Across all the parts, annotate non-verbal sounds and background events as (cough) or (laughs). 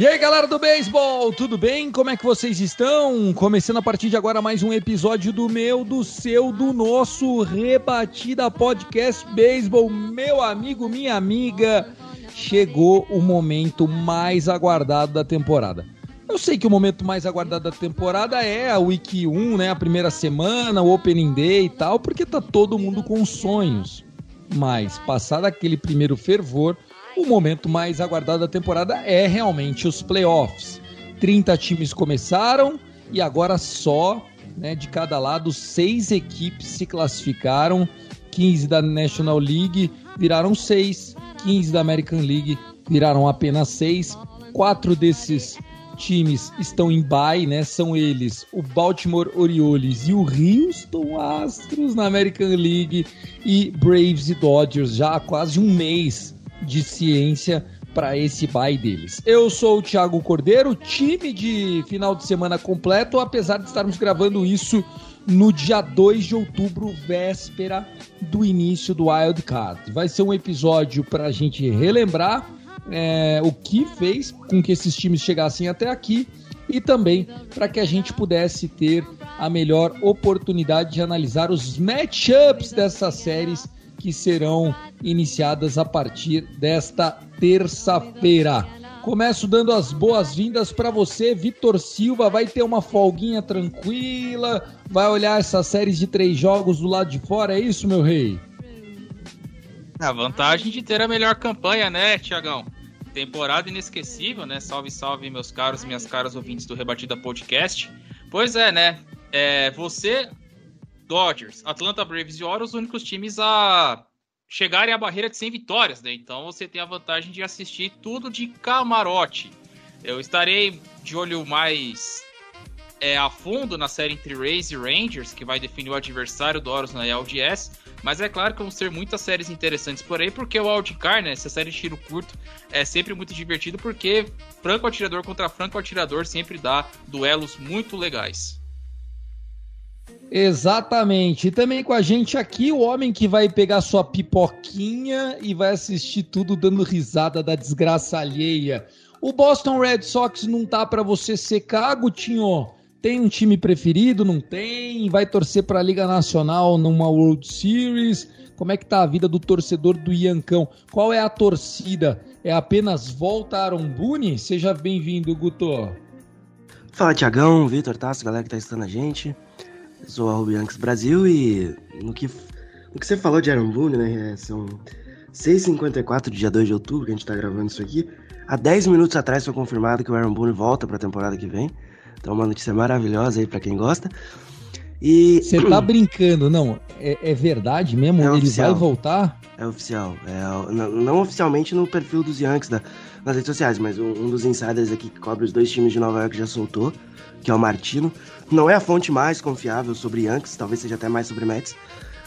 E aí, galera do beisebol, tudo bem? Como é que vocês estão? Começando a partir de agora mais um episódio do meu, do seu, do nosso Rebatida Podcast Beisebol. Meu amigo, minha amiga, chegou o momento mais aguardado da temporada. Eu sei que o momento mais aguardado da temporada é a Week 1, né? A primeira semana, o Opening Day e tal, porque tá todo mundo com sonhos. Mas, passado aquele primeiro fervor, o momento mais aguardado da temporada é realmente os playoffs. 30 times começaram e agora só, né, de cada lado, seis equipes se classificaram. 15 da National League viraram seis, 15 da American League viraram apenas seis. Quatro desses times estão em bye, né? São eles o Baltimore Orioles e o Houston Astros na American League e Braves e Dodgers já há quase um mês de ciência para esse bye deles. Eu sou o Thiago Cordeiro, time de final de semana completo, apesar de estarmos gravando isso no dia 2 de outubro, véspera do início do Wild Card. Vai ser um episódio para a gente relembrar é, o que fez com que esses times chegassem até aqui e também para que a gente pudesse ter a melhor oportunidade de analisar os matchups dessas séries que serão iniciadas a partir desta terça-feira. Começo dando as boas-vindas para você, Vitor Silva. Vai ter uma folguinha tranquila, vai olhar essas séries de três jogos do lado de fora, é isso, meu rei? A vantagem de ter a melhor campanha, né, Tiagão? Temporada inesquecível, né? Salve, salve, meus caros minhas caras ouvintes do Rebatida Podcast. Pois é, né? É, você, Dodgers, Atlanta Braves e Orioles, os únicos times a chegarem à barreira de 100 vitórias, né? Então você tem a vantagem de assistir tudo de camarote. Eu estarei de olho mais é, a fundo na série entre Rays e Rangers, que vai definir o adversário do Orioles na LDS. Mas é claro que vão ser muitas séries interessantes por aí, porque o Wildcard, né, essa série de tiro curto, é sempre muito divertido, porque franco atirador contra franco atirador sempre dá duelos muito legais. Exatamente. E também com a gente aqui, o homem que vai pegar sua pipoquinha e vai assistir tudo dando risada da desgraça alheia. O Boston Red Sox não tá para você secar, Gutinho? Tem um time preferido? Não tem? Vai torcer para a Liga Nacional numa World Series? Como é que tá a vida do torcedor do Iancão? Qual é a torcida? É apenas volta Aaron Boone? Seja bem-vindo, Guto. Fala, Tiagão, Vitor Tasso, galera que tá assistindo a gente. Sou a Rubianx Brasil e no que, no que você falou de Aaron Boone, né? São 6h54 do dia 2 de outubro que a gente tá gravando isso aqui. Há 10 minutos atrás foi confirmado que o Aaron Boone volta pra temporada que vem. Então, uma notícia maravilhosa aí para quem gosta. E. Você tá (clears throat) brincando, não? É, é verdade mesmo? É Ele oficial. vai voltar? É oficial. É, não, não oficialmente no perfil dos Yankees da, nas redes sociais, mas um, um, dos insiders aqui que cobre os dois times de Nova York já soltou, que é o Martino. Não é a fonte mais confiável sobre Yankees, talvez seja até mais sobre Mets,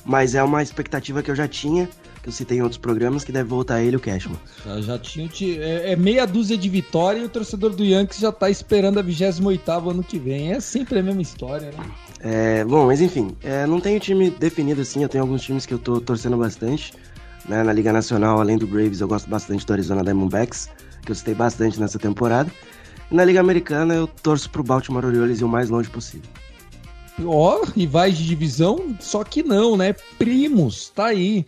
mas é uma expectativa que eu já tinha, que eu citei em outros programas, que deve voltar ele o Cashman. Já, já tinha. É, é, meia dúzia de vitória e o torcedor do Yankees já tá esperando a 28 ano que vem. É sempre a mesma história, né? É, bom, mas enfim, é, não tenho time definido assim, eu tenho alguns times que eu tô torcendo bastante. Né? Na Liga Nacional, além do Braves, eu gosto bastante do Arizona Diamondbacks, que eu citei bastante nessa temporada. Na Liga Americana, eu torço pro Baltimore Orioles e o mais longe possível. Ó, oh, rivais de divisão, só que não, né? Primos, tá aí.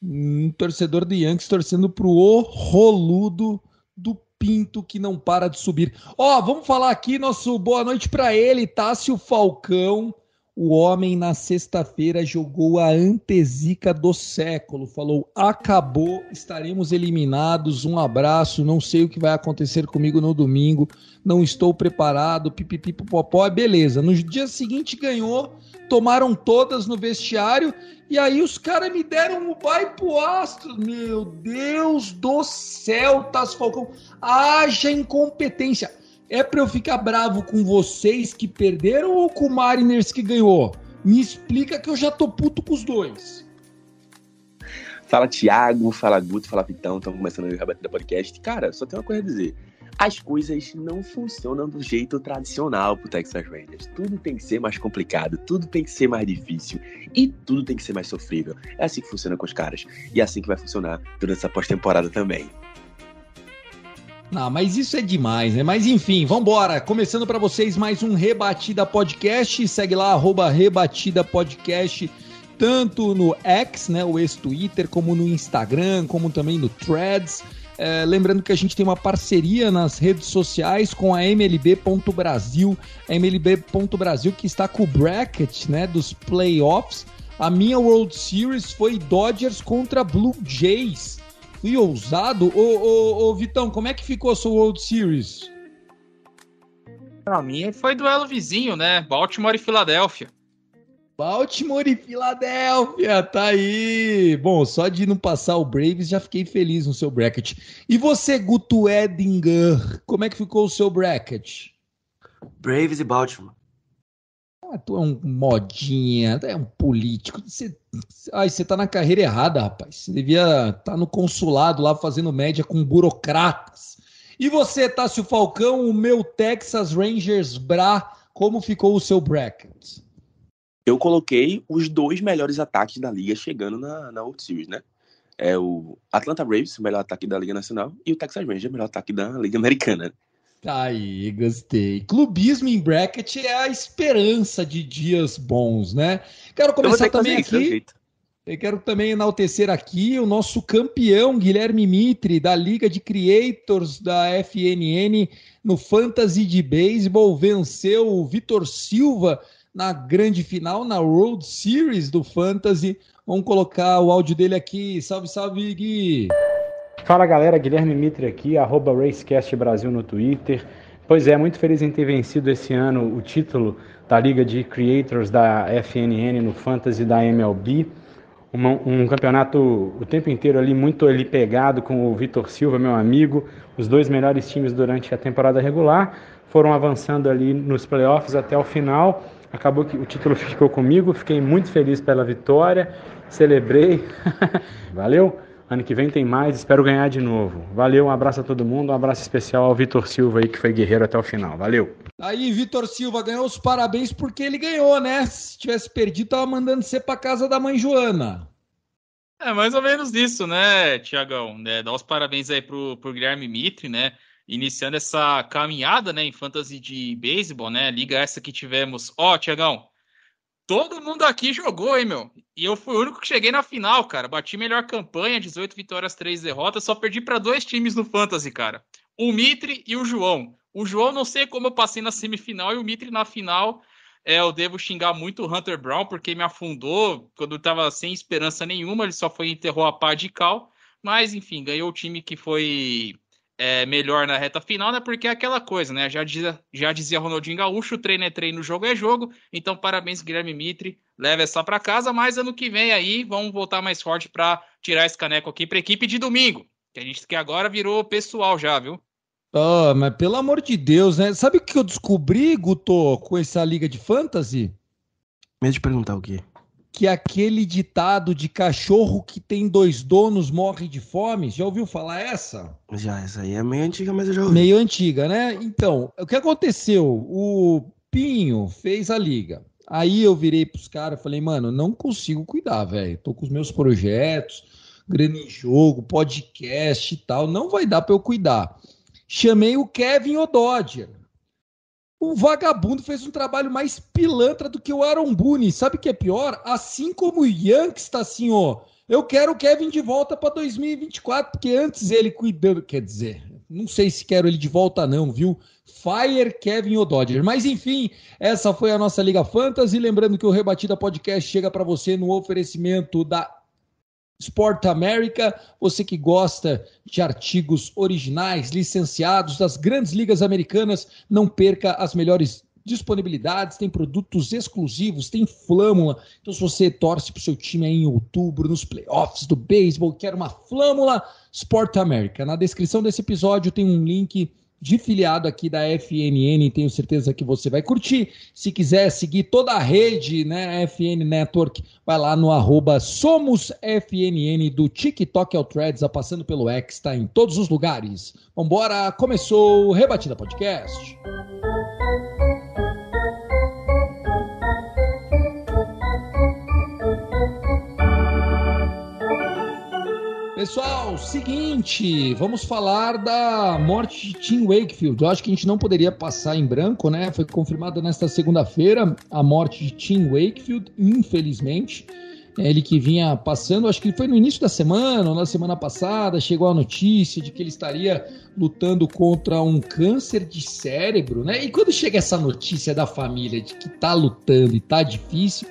Um torcedor do Yankees torcendo pro o roludo do Pinto que não para de subir. Ó, oh, vamos falar aqui nosso boa noite para ele, Tássio Falcão, O homem na sexta-feira jogou a antezica do século. Falou: acabou, estaremos eliminados. Um abraço. Não sei o que vai acontecer comigo no domingo. Não estou preparado. Pipipi, popó. Beleza. No dia seguinte ganhou. Tomaram todas no vestiário. E aí os caras me deram o vai pro Astro. Meu Deus do céu, Tas Falcão. Haja incompetência. É para eu ficar bravo com vocês que perderam ou com o Mariners que ganhou? Me explica que eu já tô puto com os dois. Fala Thiago, fala Guto, fala Vitão, estamos começando o Rebatida Podcast. Cara, só tem uma coisa a dizer. As coisas não funcionam do jeito tradicional pro Texas Rangers. Tudo tem que ser mais complicado, tudo tem que ser mais difícil e tudo tem que ser mais sofrível. É assim que funciona com os caras e é assim que vai funcionar durante essa pós-temporada também. Não, mas isso é demais, né? Mas enfim, vambora. Começando para vocês mais um Rebatida Podcast. Segue lá, arroba Rebatida Podcast, tanto no X, né, o ex-Twitter, como no Instagram, como também no Threads. É, lembrando que a gente tem uma parceria nas redes sociais com a MLB.Brasil, a MLB.Brasil que está com o bracket né, dos playoffs. A minha World Series foi Dodgers contra Blue Jays. Fui ousado. Ô, ô, ô, Vitão, como é que ficou a sua World Series? Pra mim foi duelo vizinho, né? Baltimore e Filadélfia. Baltimore e Filadélfia, tá aí. Bom, só de não passar o Braves já fiquei feliz no seu bracket. E você, Guto Edinger, como é que ficou o seu bracket? Braves e Baltimore. Ah, tu é um modinha, tu é um político. Você, ai, você tá na carreira errada, rapaz. Você devia estar tá no consulado lá fazendo média com burocratas. E você, Tássio Falcão, o meu Texas Rangers Bra, como ficou o seu bracket? Eu coloquei os dois melhores ataques da liga chegando na, na World Series, né? É o Atlanta Braves, o melhor ataque da Liga Nacional, e o Texas Rangers, o melhor ataque da Liga Americana. Tá aí, gostei. Clubismo em bracket é a esperança de dias bons, né? Quero começar também aqui. Eu quero também enaltecer aqui o nosso campeão Guilherme Mitre, da Liga de Creators da FNN no Fantasy de Beisebol. Venceu o Vitor Silva na grande final, na World Series do Fantasy. Vamos colocar o áudio dele aqui. Salve, salve, Gui! Fala galera, Guilherme Mitre aqui, arroba Racecast Brasil no Twitter. Pois é, muito feliz em ter vencido esse ano o título da Liga de Creators da FNN no Fantasy da MLB. um campeonato o tempo inteiro ali muito ali pegado com o Vitor Silva, meu amigo. Os dois melhores times durante a temporada regular foram avançando ali nos playoffs até o final. Acabou que o título ficou comigo, fiquei muito feliz pela vitória, celebrei. (laughs) Valeu! Ano que vem tem mais, espero ganhar de novo. Valeu, um abraço a todo mundo, um abraço especial ao Vitor Silva aí, que foi guerreiro até o final. Valeu. Aí, Vitor Silva ganhou os parabéns porque ele ganhou, né? Se tivesse perdido, tava mandando você pra casa da mãe Joana. É mais ou menos isso, né, Tiagão? Né? Dá os parabéns aí pro, pro Guilherme Mitre, né? Iniciando essa caminhada, né, em fantasy de beisebol, né? Liga essa que tivemos. Ó, oh, Tiagão, Todo mundo aqui jogou, hein, meu? E eu fui o único que cheguei na final, cara. Bati melhor campanha, 18 vitórias, 3 derrotas. Só perdi para dois times no Fantasy, cara. O Mitre e o João. O João, não sei como eu passei na semifinal e o Mitre na final. É, eu devo xingar muito o Hunter Brown, porque me afundou quando eu tava sem esperança nenhuma. Ele só foi enterrou a pá de cal. Mas, enfim, ganhou o time que foi é, melhor na reta final, né? Porque é aquela coisa, né? Já dizia, já dizia Ronaldinho Gaúcho, treino é treino, jogo é jogo. Então, parabéns, Guilherme Mitre. Leva essa para casa, mas ano que vem aí vamos voltar mais forte para tirar esse caneco aqui para equipe de domingo. Que a gente que agora virou pessoal já, viu? Oh, mas pelo amor de Deus, né? Sabe o que eu descobri, Guto, com essa liga de fantasy? Medo de perguntar o quê? Que aquele ditado de cachorro que tem dois donos morre de fome. Já ouviu falar essa? Já, essa aí é meio antiga, mas eu já ouvi. Meio antiga, né? Então, o que aconteceu? O Pinho fez a liga. Aí eu virei pros caras e falei, mano, não consigo cuidar, velho. Tô com os meus projetos, grande jogo, podcast e tal. Não vai dar para eu cuidar. Chamei o Kevin Ododger o vagabundo fez um trabalho mais pilantra do que o Aaron Boone. Sabe o que é pior? Assim como o Yankees está assim, ó. Eu quero o Kevin de volta para 2024, porque antes ele cuidando. Quer dizer, não sei se quero ele de volta, não, viu? Fire Kevin O'Dodger. Mas enfim, essa foi a nossa Liga Fantasy. Lembrando que o Rebatida Podcast chega para você no oferecimento da Sport America. Você que gosta de artigos originais, licenciados das grandes ligas americanas, não perca as melhores disponibilidades, tem produtos exclusivos, tem flâmula. Então, se você torce para o seu time em outubro, nos playoffs do beisebol, quer uma flâmula, Sport America. Na descrição desse episódio tem um link de filiado aqui da FNN, tenho certeza que você vai curtir. Se quiser seguir toda a rede, né, FN Network, vai lá no arroba SomosFNN do TikTok ao Threads, passando pelo X, tá em todos os lugares. Vambora, começou o Rebatida Podcast. Pessoal, seguinte, vamos falar da morte de Tim Wakefield. Eu acho que a gente não poderia passar em branco, né? Foi confirmada nesta segunda-feira a morte de Tim Wakefield, infelizmente. É ele que vinha passando, acho que foi no início da semana ou na semana passada, chegou a notícia de que ele estaria lutando contra um câncer de cérebro, né? E quando chega essa notícia da família de que tá lutando e tá difícil,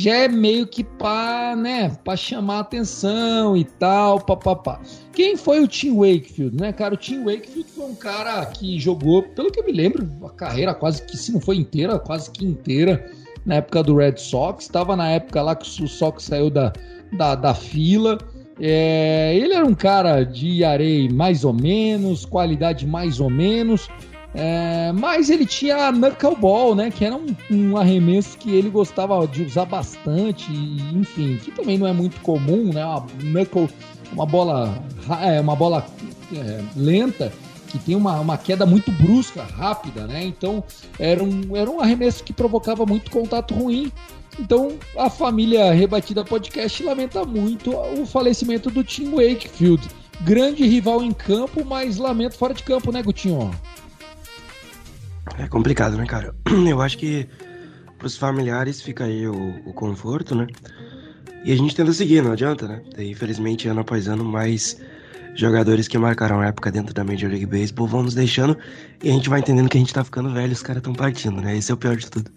já é meio que para né, chamar atenção e tal, papapá. Quem foi o Tim Wakefield, né, cara? O Tim Wakefield foi um cara que jogou, pelo que eu me lembro, a carreira quase que, se não foi inteira, quase que inteira, na época do Red Sox. Estava na época lá que o Sox saiu da, da, da fila. É, ele era um cara de areia mais ou menos, qualidade mais ou menos, é, mas ele tinha a Knuckleball, né? Que era um, um, arremesso que ele gostava de usar bastante, enfim, que também não é muito comum, né? Uma knuckle, uma bola, é, uma bola é, lenta que tem uma, uma queda muito brusca, rápida, né? Então era um, era um arremesso que provocava muito contato ruim. Então a família Rebatida Podcast lamenta muito o falecimento do Tim Wakefield. Grande rival em campo, mas lamento fora de campo, né, Gutinho? É complicado, né, cara? (clears throat) Eu acho que pros familiares fica aí o, o conforto, né? E a gente tenta seguir, não adianta, né? E, infelizmente, ano após ano, mais jogadores que marcaram época dentro da Major League Baseball vão nos deixando e a gente vai entendendo que a gente tá ficando velho, os caras estão partindo, né? Esse é o pior de tudo.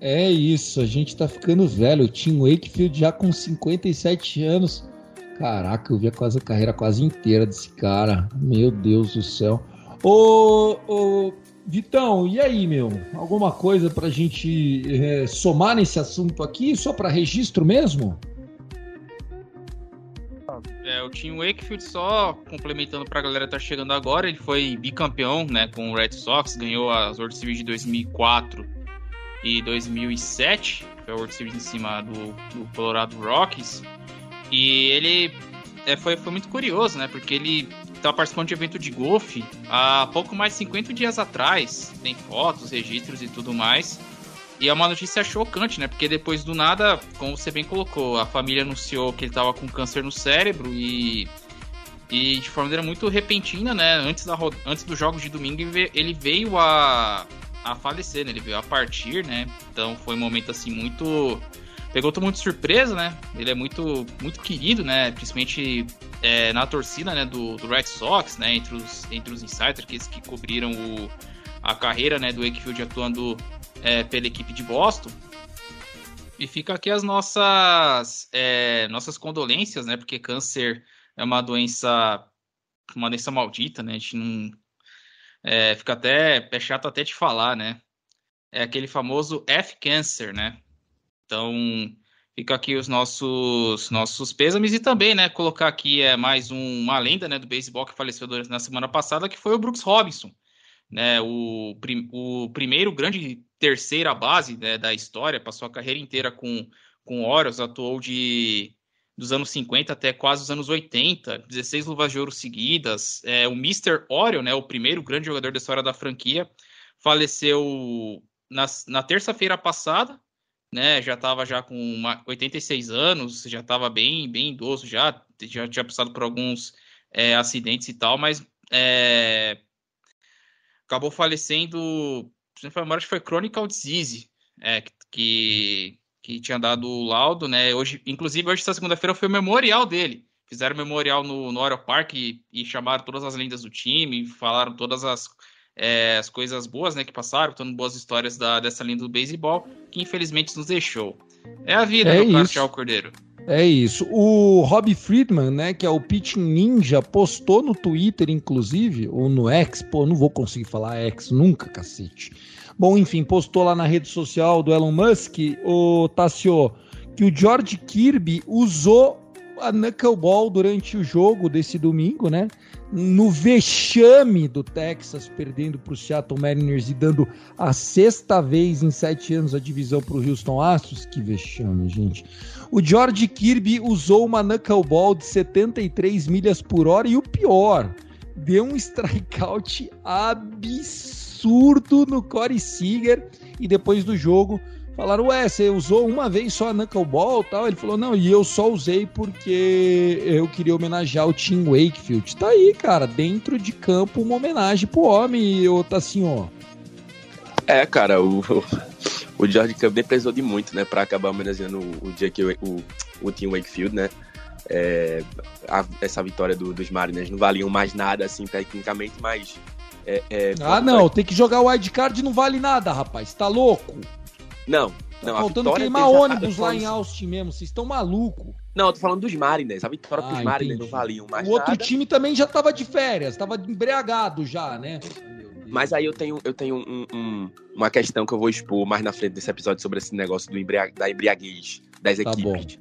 É isso, a gente tá ficando velho. O Tim Wakefield já com 57 anos. Caraca, eu vi a, quase, a carreira quase inteira desse cara. Meu Deus do céu. Ô, ô Vitão, e aí, meu? Alguma coisa para a gente é, somar nesse assunto aqui, só para registro mesmo? É, o Wakefield, só complementando para a galera que tá chegando agora, ele foi bicampeão né, com o Red Sox, ganhou as World Series de 2004 e 2007, foi a World Series em cima do, do Colorado Rockies, e ele é, foi, foi muito curioso, né, porque ele estava participando de evento de golfe há pouco mais de 50 dias atrás. Tem fotos, registros e tudo mais. E é uma notícia chocante, né? Porque depois do nada, como você bem colocou, a família anunciou que ele estava com câncer no cérebro e. E de forma muito repentina, né? Antes, da, antes dos jogos de domingo, ele veio a, a falecer, né? Ele veio a partir, né? Então foi um momento assim muito pegou todo mundo de surpresa, né? Ele é muito, muito querido, né? Principalmente é, na torcida né? Do, do, Red Sox, né? Entre os, entre os insiders que, que cobriram o, a carreira né? do Wakefield atuando é, pela equipe de Boston. E fica aqui as nossas, é, nossas condolências, né? Porque câncer é uma doença, uma doença maldita, né? A gente não. É, fica até. É chato até de falar, né? É aquele famoso F-Cancer, né? Então, fica aqui os nossos nossos pêsames e também, né, colocar aqui é mais um, uma lenda, né, do beisebol que faleceu na semana passada, que foi o Brooks Robinson, né, o, prim, o primeiro grande terceira base né, da história, passou a carreira inteira com com Orioles, atuou de dos anos 50 até quase os anos 80, 16 luvas de ouro seguidas, é, o Mr. Oriole, né, o primeiro grande jogador da história da franquia, faleceu na, na terça-feira passada, né, já estava já com uma, 86 anos, já estava bem, bem idoso já, já tinha passado por alguns é, acidentes e tal, mas é, acabou falecendo, se não acho que foi Chronicle Disease, é, que, que tinha dado o laudo, né, hoje, inclusive hoje, essa segunda-feira, foi o memorial dele, fizeram memorial no, no Aero Park e, e, chamaram todas as lendas do time, falaram todas as, é, as coisas boas né, que passaram, contando boas histórias da, dessa lenda do beisebol, que infelizmente nos deixou. É a vida, é meu caro Cordeiro. É isso. O Rob Friedman, né, que é o Pitching Ninja, postou no Twitter, inclusive, ou no X, pô, não vou conseguir falar X nunca, cacete. Bom, enfim, postou lá na rede social do Elon Musk, o Tassio, que o George Kirby usou a knuckleball durante o jogo desse domingo, né? No vexame do Texas, perdendo para o Seattle Mariners e dando a sexta vez em sete anos a divisão para o Houston Astros. Que vexame, gente. O George Kirby usou uma knuckleball de 73 milhas por hora e o pior, deu um strikeout absurdo no Corey Seager e depois do jogo Falaram, ué, você usou uma vez só a Knuckleball e tal? Ele falou, não, e eu só usei porque eu queria homenagear o Tim Wakefield. Tá aí, cara, dentro de campo uma homenagem pro homem, ô assim, ó. É, cara, o, o George Campbell precisou de muito, né, pra acabar homenageando o, o o, o, Tim Wakefield, né? É, a, essa vitória do, dos Mariners não valiam mais nada, assim, tecnicamente, mas... É, é, ah, não, tem que jogar o wildcard não vale nada, rapaz, tá louco? Não, tá não, faltando queimar ônibus lá em Austin mesmo, vocês estão malucos. Não, eu tô falando dos Mariners. A vitória ah, pros Mariners não valiam mais O outro nada. time também já tava de férias, tava embriagado já, né? Mas aí eu tenho, eu tenho um, um, uma questão que eu vou expor mais na frente desse episódio sobre esse negócio do embriag, da embriaguez das tá equipes.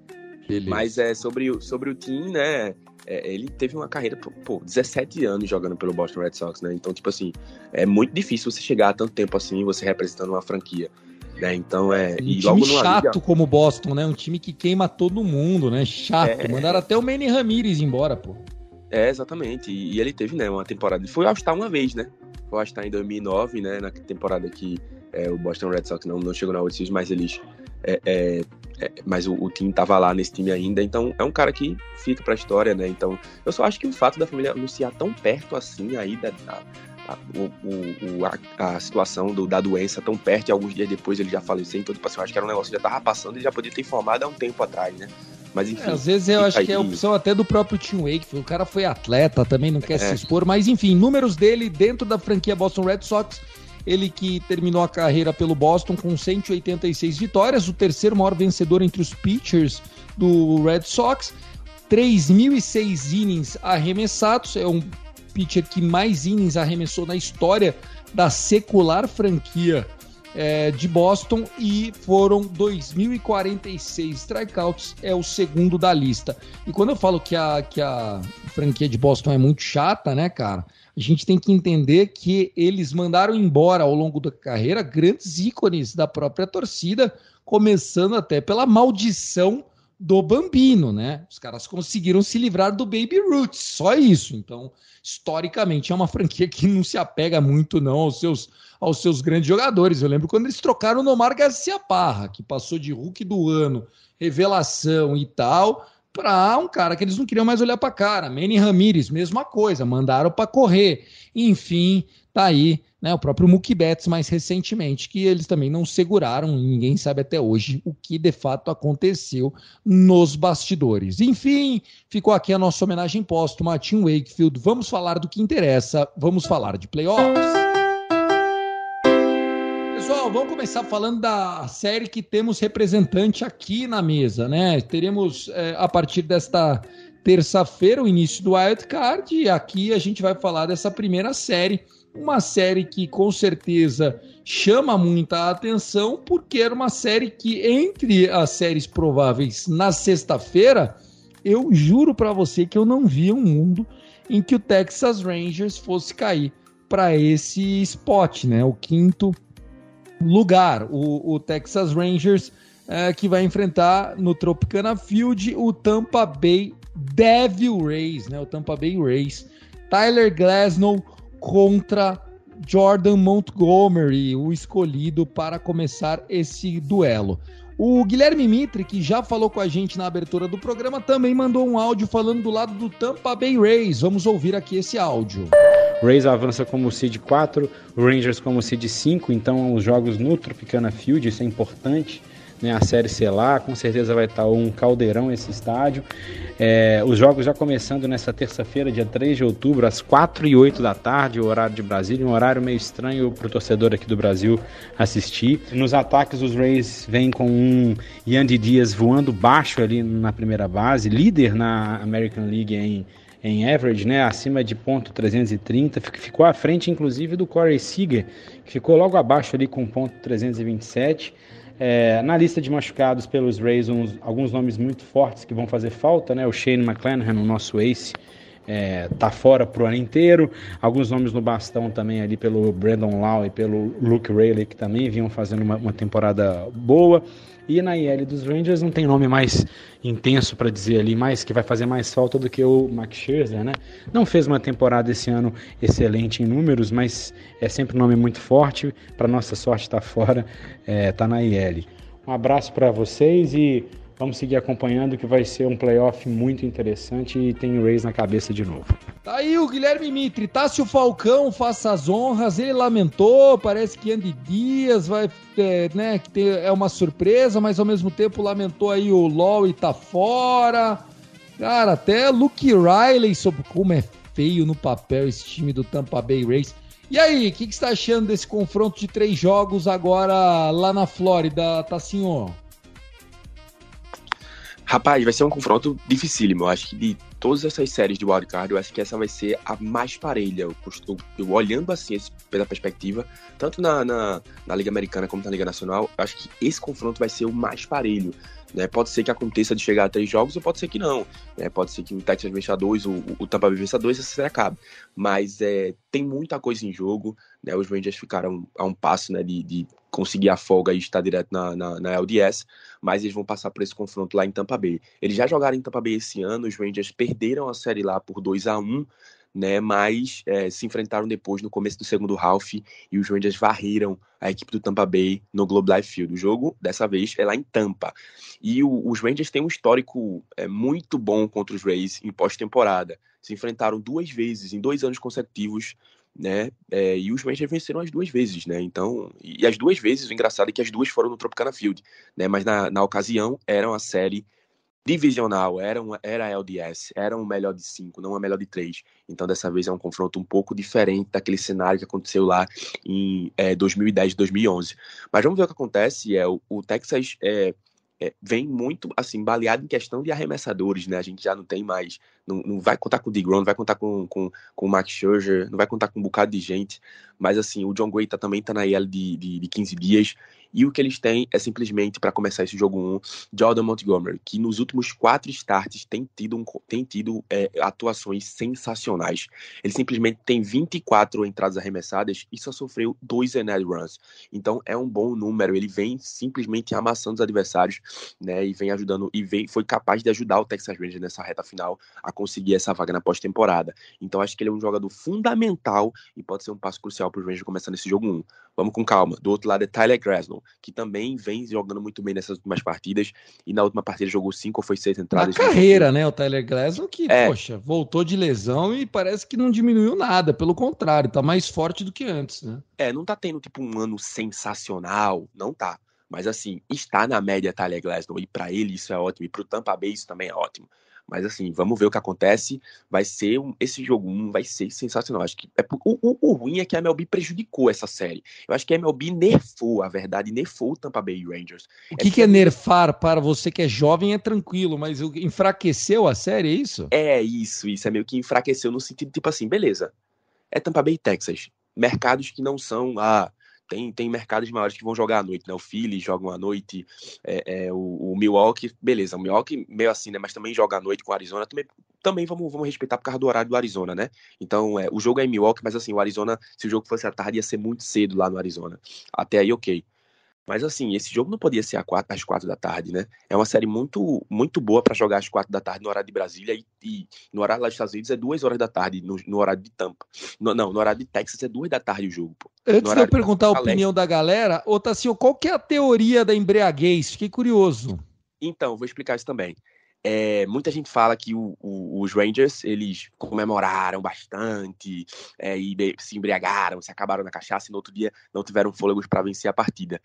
Mas é sobre, sobre o time, né? É, ele teve uma carreira, pô, 17 anos jogando pelo Boston Red Sox, né? Então, tipo assim, é muito difícil você chegar a tanto tempo assim, você representando uma franquia. Né? Então é. Um e time chato liga... como o Boston, né? Um time que queima todo mundo, né? Chato. É... Mandaram até o Manny Ramirez embora, pô. É, exatamente. E, e ele teve, né, uma temporada. Ele foi All-Star uma vez, né? Foi All-Star em 2009, né? Na temporada que é, o Boston Red Sox não, não chegou na World Series, mas eles. É, é, é, mas o, o, time tava lá nesse time ainda, então é um cara que fica pra história, né? Então, eu só acho que o fato da família anunciar tão perto assim aí da, da a, o, a, a, situação do, da doença tão perto e alguns dias depois ele já faleceu. Então, tipo assim, eu acho que era um negócio que já tava passando e já podia ter informado há um tempo atrás, né? Mas enfim. É, às vezes eu acho aí. que é opção até do próprio Tim Wake. O cara foi atleta, também não quer é. se expor. Mas enfim, números dele dentro da franquia Boston Red Sox. Ele que terminou a carreira pelo Boston com 186 vitórias, o terceiro maior vencedor entre os pitchers do Red Sox. 3.006 innings arremessados, é um pitcher que mais innings arremessou na história da secular franquia é, de Boston e foram 2.046 strikeouts, é o segundo da lista. E quando eu falo que a, que a franquia de Boston é muito chata, né, cara? A gente tem que entender que eles mandaram embora ao longo da carreira grandes ícones da própria torcida, começando até pela maldição do Bambino, né? Os caras conseguiram se livrar do Baby Roots, só isso. Então, historicamente, é uma franquia que não se apega muito não aos seus, aos seus grandes jogadores. Eu lembro quando eles trocaram o Nomar Garcia Parra, que passou de Hulk do ano, revelação e tal, para um cara que eles não queriam mais olhar para cara. Manny Ramírez, mesma coisa, mandaram para correr. Enfim, tá aí né, o próprio Mookie Betts mais recentemente, que eles também não seguraram, ninguém sabe até hoje o que de fato aconteceu nos bastidores. Enfim, ficou aqui a nossa homenagem póstuma a Tim Wakefield. Vamos falar do que interessa, vamos falar de playoffs. Pessoal, vamos começar falando da série que temos representante aqui na mesa, né? Teremos é, a partir desta terça-feira o início do Wild Card e aqui a gente vai falar dessa primeira série uma série que com certeza chama muita atenção, porque era uma série que, entre as séries prováveis na sexta-feira, eu juro para você que eu não via um mundo em que o Texas Rangers fosse cair para esse spot, né? O quinto lugar. O, o Texas Rangers é, que vai enfrentar no Tropicana Field o Tampa Bay Devil Rays, né? O Tampa Bay Rays. Tyler Glasnow contra Jordan Montgomery, o escolhido para começar esse duelo. O Guilherme Mitre, que já falou com a gente na abertura do programa, também mandou um áudio falando do lado do Tampa Bay Rays. Vamos ouvir aqui esse áudio. Rays avança como seed 4, Rangers como seed 5, então os jogos no Tropicana Field, isso é importante né, a Série C lá, com certeza vai estar um caldeirão esse estádio. É, os jogos já começando nessa terça-feira, dia 3 de outubro, às 4 e 8 da tarde, o horário de Brasília, um horário meio estranho para o torcedor aqui do Brasil assistir. Nos ataques, os Rays vêm com um Yandy Dias voando baixo ali na primeira base, líder na American League em em average, né, acima de ponto 330, ficou à frente inclusive do Corey Seager, que ficou logo abaixo ali com ponto 327. É, na lista de machucados pelos Rays, uns, alguns nomes muito fortes que vão fazer falta, né? O Shane McClanahan, o nosso ace, é, tá fora pro ano inteiro. Alguns nomes no bastão também ali pelo Brandon Lau e pelo Luke Rayleigh, que também vinham fazendo uma, uma temporada boa. E na IL dos Rangers não tem nome mais intenso para dizer ali, mais que vai fazer mais falta do que o Max Scherzer, né? Não fez uma temporada esse ano excelente em números, mas é sempre um nome muito forte. Para nossa sorte está fora, é, tá na IL. Um abraço para vocês e Vamos seguir acompanhando que vai ser um playoff muito interessante e tem o Rays na cabeça de novo. Tá aí o Guilherme Mitre, Tássio Falcão faça as honras, ele lamentou, parece que Andy Dias vai, é, né, que é uma surpresa, mas ao mesmo tempo lamentou aí o LoL e tá fora. Cara, até Luke Riley sobre como é feio no papel esse time do Tampa Bay Rays. E aí, o que, que você tá achando desse confronto de três jogos agora lá na Flórida, Tassinho? Rapaz, vai ser um confronto dificílimo. Eu acho que de todas essas séries de wildcard, eu acho que essa vai ser a mais parelha. Eu, eu, eu olhando assim pela perspectiva, tanto na, na, na, Liga Americana como na Liga Nacional, eu acho que esse confronto vai ser o mais parelho. Né? Pode ser que aconteça de chegar a três jogos, ou pode ser que não. Né? Pode ser que o Texas vença dois, o, o Tampa Bay vença dois, essa série acaba. Mas é, tem muita coisa em jogo. Né? Os Rangers ficaram a um passo né, de, de conseguir a folga e estar direto na, na, na, LDS, mas eles vão passar por esse confronto lá em Tampa Bay. Eles já jogaram em Tampa Bay esse ano, os Rangers perderam a série lá por 2 a 1 né, mas é, se enfrentaram depois no começo do segundo half e os Rangers varreram a equipe do Tampa Bay no Globe Life Field. O jogo, dessa vez, é lá em Tampa. E o, os Rangers têm um histórico é, muito bom contra os Rays em pós-temporada. Se enfrentaram duas vezes em dois anos consecutivos né? É, e os Rangers venceram as duas vezes, né? Então, e as duas vezes, o engraçado é que as duas foram no Tropicana Field, né? Mas na, na ocasião era uma série divisional, era, uma, era a LDS, era um melhor de cinco, não uma melhor de três. Então, dessa vez é um confronto um pouco diferente daquele cenário que aconteceu lá em é, 2010, 2011. Mas vamos ver o que acontece. É o, o Texas é, é, vem muito assim baleado em questão de arremessadores, né? A gente já não tem mais, não, não vai contar com o DeGrom, não vai contar com, com, com o Max Scherzer, não vai contar com um bocado de gente, mas assim, o John Gray tá, também tá na IL de, de, de 15 dias, e o que eles têm é simplesmente, para começar esse jogo 1, Jordan Montgomery, que nos últimos quatro starts tem tido, um, tem tido é, atuações sensacionais. Ele simplesmente tem 24 entradas arremessadas e só sofreu dois earned runs. Então é um bom número. Ele vem simplesmente amassando os adversários, né? E vem ajudando, e vem, foi capaz de ajudar o Texas Rangers nessa reta final a conseguir essa vaga na pós-temporada. Então acho que ele é um jogador fundamental e pode ser um passo crucial para os Rangers começando esse jogo 1. Vamos com calma. Do outro lado é Tyler Que também vem jogando muito bem nessas últimas partidas. E na última partida jogou cinco ou foi seis entradas. Na carreira, né? O Tyler Grasnow que, é. poxa, voltou de lesão e parece que não diminuiu nada. Pelo contrário, tá mais forte do que antes, né? É, não tá tendo tipo um ano sensacional, não tá. Mas assim, está na média Tyler Glasnow e para ele isso é ótimo e para o Tampa Bay isso também é ótimo. Mas assim, vamos ver o que acontece. Vai ser um, esse jogo 1 vai ser sensacional. Acho que é, o, o, o, ruim é que a MLB prejudicou essa série. Eu acho que a MLB nerfou, a verdade, nerfou o Tampa Bay Rangers. O que é, que é nerfar para você que é jovem é tranquilo, mas enfraqueceu a série, é isso? É isso, isso é meio que enfraqueceu no sentido tipo assim, beleza. É Tampa Bay e Texas. Mercados que não são ah, tem, tem mercados maiores que vão jogar à noite, né? O Philly joga à noite, é, é, o, o, Milwaukee, beleza, o Milwaukee meio assim, né? Mas também joga à noite com o Arizona, também, também vamos, vamos respeitar por causa do horário do Arizona, né? Então, é, o jogo é em Milwaukee, mas assim, o Arizona, se o jogo fosse à tarde, ia ser muito cedo lá no Arizona. Até aí, ok. Mas assim, esse jogo não podia ser às quatro da tarde, né? É uma série muito muito boa para jogar às quatro da tarde no horário de Brasília e, e, no horário lá dos Estados Unidos é duas horas da tarde, no, no horário de Tampa. No, não, no horário de Texas é duas da tarde o jogo, pô. Antes de eu perguntar a opinião da galera, ô Tassinho, qual que é a teoria da embriaguez? Fiquei curioso. Então, vou explicar isso também. É, muita gente fala que o, o, os Rangers eles comemoraram bastante é, e se embriagaram, se acabaram na cachaça e no outro dia não tiveram fôlegos para vencer a partida.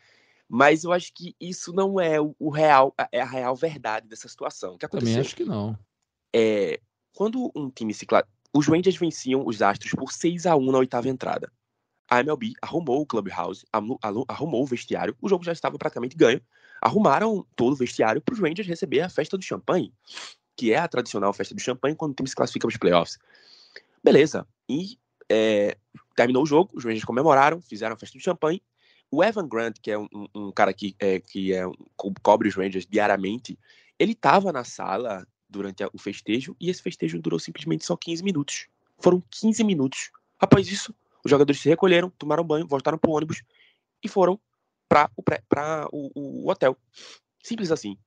Mas eu acho que isso não é o real, é a real verdade dessa situação. O que Também acho que não. É, quando um time se os Rangers venciam os Astros por 6 a 1 na oitava entrada. A MLB arrumou o clubhouse, arrumou o vestiário, o jogo já estava praticamente ganho. Arrumaram todo o vestiário para os Rangers receber a festa do champanhe, que é a tradicional festa do champanhe quando o time se classifica para os playoffs. Beleza. E é, terminou o jogo, os Rangers comemoraram, fizeram a festa do champanhe. O Evan Grant, que é um, um cara que, é, que é, cobre os Rangers diariamente, ele estava na sala durante o festejo e esse festejo durou simplesmente só 15 minutos. Foram 15 minutos. Após isso, os jogadores se recolheram, tomaram banho, voltaram para o ônibus e foram para o, o, o hotel. Simples assim.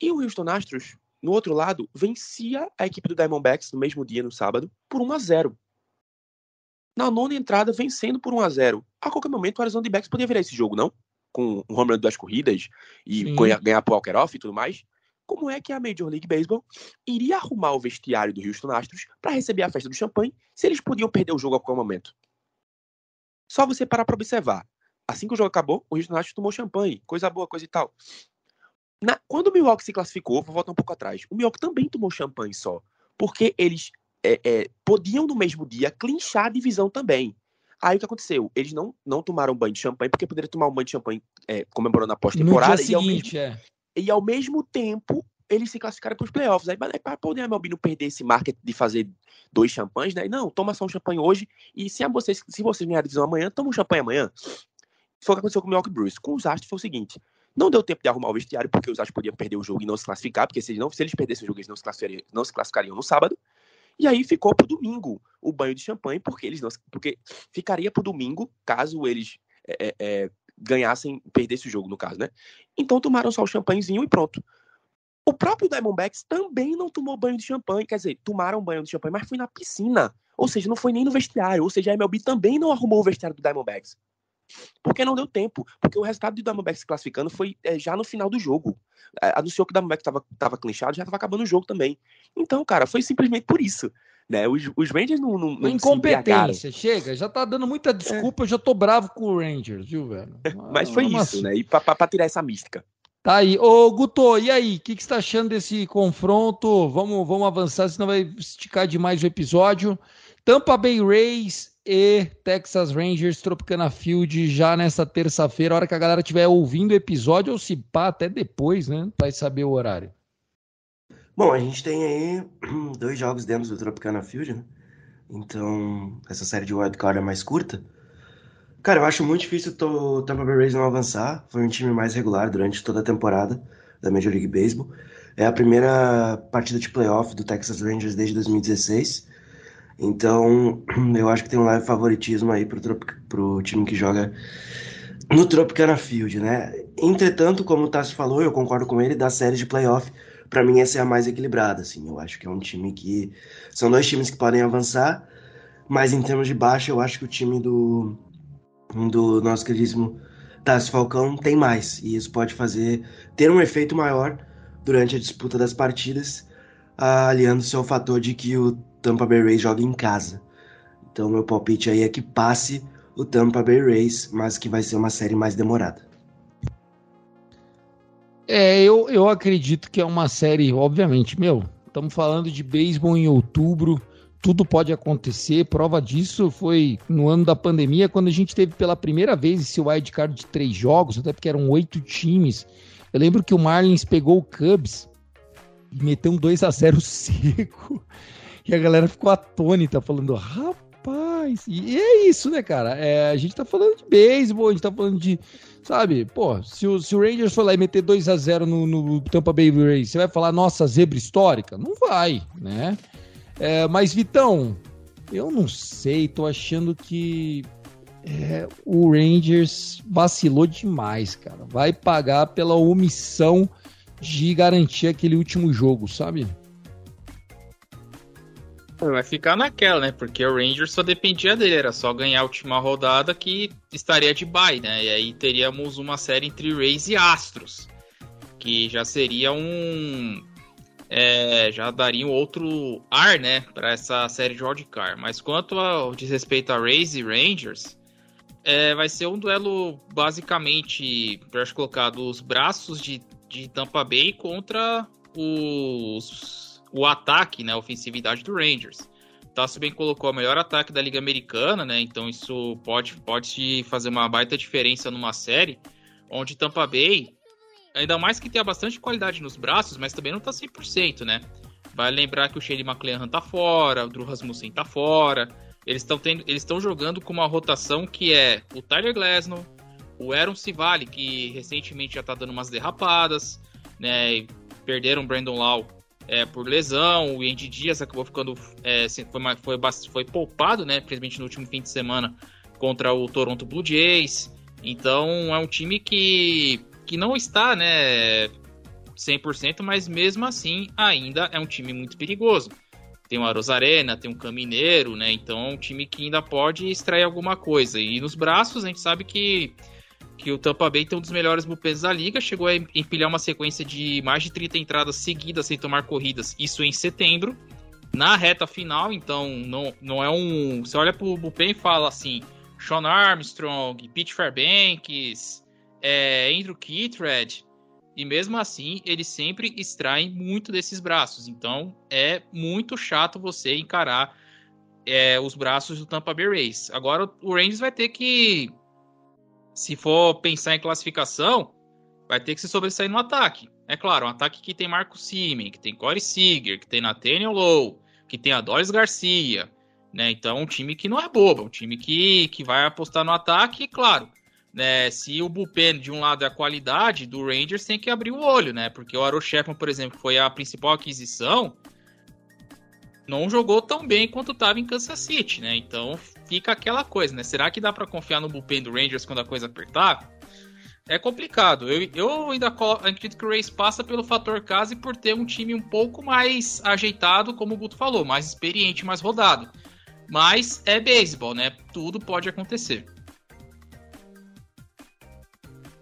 E o Houston Astros, no outro lado, vencia a equipe do Diamondbacks no mesmo dia, no sábado, por 1 a 0 Na nona entrada, vencendo por 1 a 0 A qualquer momento, o Arizona Diamondbacks podia virar esse jogo, não? Com um home run de duas corridas e ganhar, ganhar pro walker-off e tudo mais como é que a Major League Baseball iria arrumar o vestiário do Houston Astros para receber a festa do champanhe se eles podiam perder o jogo a qualquer momento. Só você parar para observar. Assim que o jogo acabou, o Houston Astros tomou champanhe, coisa boa, coisa e tal. Na, quando o Milwaukee se classificou, vou voltar um pouco atrás, o Milwaukee também tomou champanhe só, porque eles é, é, podiam no mesmo dia clinchar a divisão também. Aí o que aconteceu? Eles não, não tomaram banho de champanhe, porque poderiam tomar um banho de champanhe é, comemorando a pós-temporada. Seguinte, e ao mesmo, é e ao mesmo tempo eles se classificaram para os playoffs. Aí, para poder a MLB não perder esse market de fazer dois champanhes, né? Não, toma só um champanhe hoje e se vocês, se vocês ganharem a divisão amanhã, toma um champanhe amanhã. Foi o que aconteceu com o Milwaukee Brewers. Com os Astros foi o seguinte, não deu tempo de arrumar o vestiário porque os Astros podiam perder o jogo e não se classificar, porque se eles, não, se eles perdessem o jogo, eles não se, classificariam, não se classificariam no sábado. E aí ficou para o domingo o banho de champanhe, porque eles não, porque ficaria para o domingo caso eles é, é, é ganhassem, perdesse o jogo, no caso, né? Então tomaram só o champanhezinho e pronto. O próprio Diamondbacks também não tomou banho de champanhe, quer dizer, tomaram banho de champanhe, mas foi na piscina. Ou seja, não foi nem no vestiário. Ou seja, a MLB também não arrumou o vestiário do Diamondbacks. Porque não deu tempo. Porque o resultado do Diamondbacks se classificando foi é, já no final do jogo. É, anunciou que o Diamondbacks estava tava clinchado, já estava acabando o jogo também. Então, cara, foi simplesmente por isso. Né? Os, os Rangers não. não, não Incompetência, chega, já tá dando muita desculpa, é. eu já tô bravo com o Rangers, viu, velho? (laughs) Mas foi isso, né? E pra, pra, pra, tirar essa mística. Tá aí. Ô, Guto, e aí? O que, que você tá achando desse confronto? Vamos, vamos avançar, senão vai esticar demais o episódio. Tampa Bay Rays e Texas Rangers Tropicana Field já nessa terça-feira, a hora que a galera estiver ouvindo o episódio, ou se pá, até depois, né? Vai saber o horário. Bom, a gente tem aí (clears throat) dois jogos dentro do Tropicana Field, né? Então, essa série de wildcard é mais curta. Cara, eu acho muito difícil o Tampa Bay Rays não avançar. Foi um time mais regular durante toda a temporada da Major League Baseball. É a primeira partida de playoff do Texas Rangers desde 2016. Então, (clears throat) eu acho que tem um leve favoritismo aí pro, pro time que joga no Tropicana Field, né? Entretanto, como o Tassi falou, eu concordo com ele, da série de playoff para mim essa é a mais equilibrada, assim. Eu acho que é um time que são dois times que podem avançar, mas em termos de baixa, eu acho que o time do do nosso queridíssimo Tassi Falcão tem mais e isso pode fazer ter um efeito maior durante a disputa das partidas, aliando-se ao fator de que o Tampa Bay Rays joga em casa. Então meu palpite aí é que passe o Tampa Bay Rays, mas que vai ser uma série mais demorada. É, eu, eu acredito que é uma série, obviamente, meu, estamos falando de beisebol em outubro, tudo pode acontecer. Prova disso foi no ano da pandemia, quando a gente teve pela primeira vez esse wildcard de três jogos, até porque eram oito times. Eu lembro que o Marlins pegou o Cubs e meteu um 2 a 0 (laughs) seco. E a galera ficou atônita, falando, rapaz. E é isso, né, cara? É, a gente tá falando de beisebol, a gente tá falando de Sabe, pô, se o, se o Rangers for lá e meter 2 a 0 no, no Tampa Bay Rays, você vai falar, nossa, zebra histórica? Não vai, né? É, mas, Vitão, eu não sei, tô achando que é, o Rangers vacilou demais, cara. Vai pagar pela omissão de garantir aquele último jogo, sabe? Vai ficar naquela, né? Porque o Rangers só dependia dele, era só ganhar a última rodada que estaria de bye, né? E aí teríamos uma série entre Rays e Astros, que já seria um. É, já daria um outro ar, né, para essa série de wildcard. Mas quanto ao diz respeito a Rays e Rangers, é, vai ser um duelo basicamente, para colocar, dos braços de, de Tampa Bay contra os, o ataque, né, a ofensividade do Rangers. Tassi bem colocou o melhor ataque da Liga Americana, né? Então isso pode, pode fazer uma baita diferença numa série onde Tampa Bay, ainda mais que tenha bastante qualidade nos braços, mas também não tá 100%, né? Vai lembrar que o Shane McClellan tá fora, o Drew Rasmussen tá fora. Eles estão eles estão jogando com uma rotação que é o Tyler Glasnow, o Aaron Civale, que recentemente já tá dando umas derrapadas, né? Perderam o Brandon Lau é, por lesão, o Andy Dias acabou ficando é, foi, foi, foi poupado, né? Principalmente no último fim de semana contra o Toronto Blue Jays. Então é um time que, que não está, né? 100%, mas mesmo assim ainda é um time muito perigoso. Tem o Arena, tem o Camineiro, né? Então é um time que ainda pode extrair alguma coisa. E nos braços a gente sabe que, que o Tampa Bay tem um dos melhores bullpens da liga, chegou a empilhar uma sequência de mais de 30 entradas seguidas sem tomar corridas, isso em setembro. Na reta final, então não, não é um. Você olha pro bullpen e fala assim: Sean Armstrong, Pete Fairbanks, é, Andrew Kittredge, e mesmo assim, eles sempre extraem muito desses braços. Então, é muito chato você encarar é, os braços do Tampa Bay Rays. Agora, o Rangers vai ter que, se for pensar em classificação, vai ter que se sobressair no ataque. É claro, um ataque que tem Marco Simen, que tem Corey Seager, que tem Nathaniel Lowe, que tem Adolis Garcia. Né? Então, um time que não é bobo, é um time que, que vai apostar no ataque, e claro né, se o bullpen de um lado é a qualidade do Rangers, tem que abrir o olho, né? Porque o Aro por exemplo, foi a principal aquisição, não jogou tão bem quanto estava em Kansas City, né? Então fica aquela coisa, né? Será que dá para confiar no bullpen do Rangers quando a coisa apertar? É complicado. Eu, eu ainda acredito que o Rays passa pelo fator casa e por ter um time um pouco mais ajeitado, como o Guto falou, mais experiente, mais rodado. Mas é beisebol, né? Tudo pode acontecer.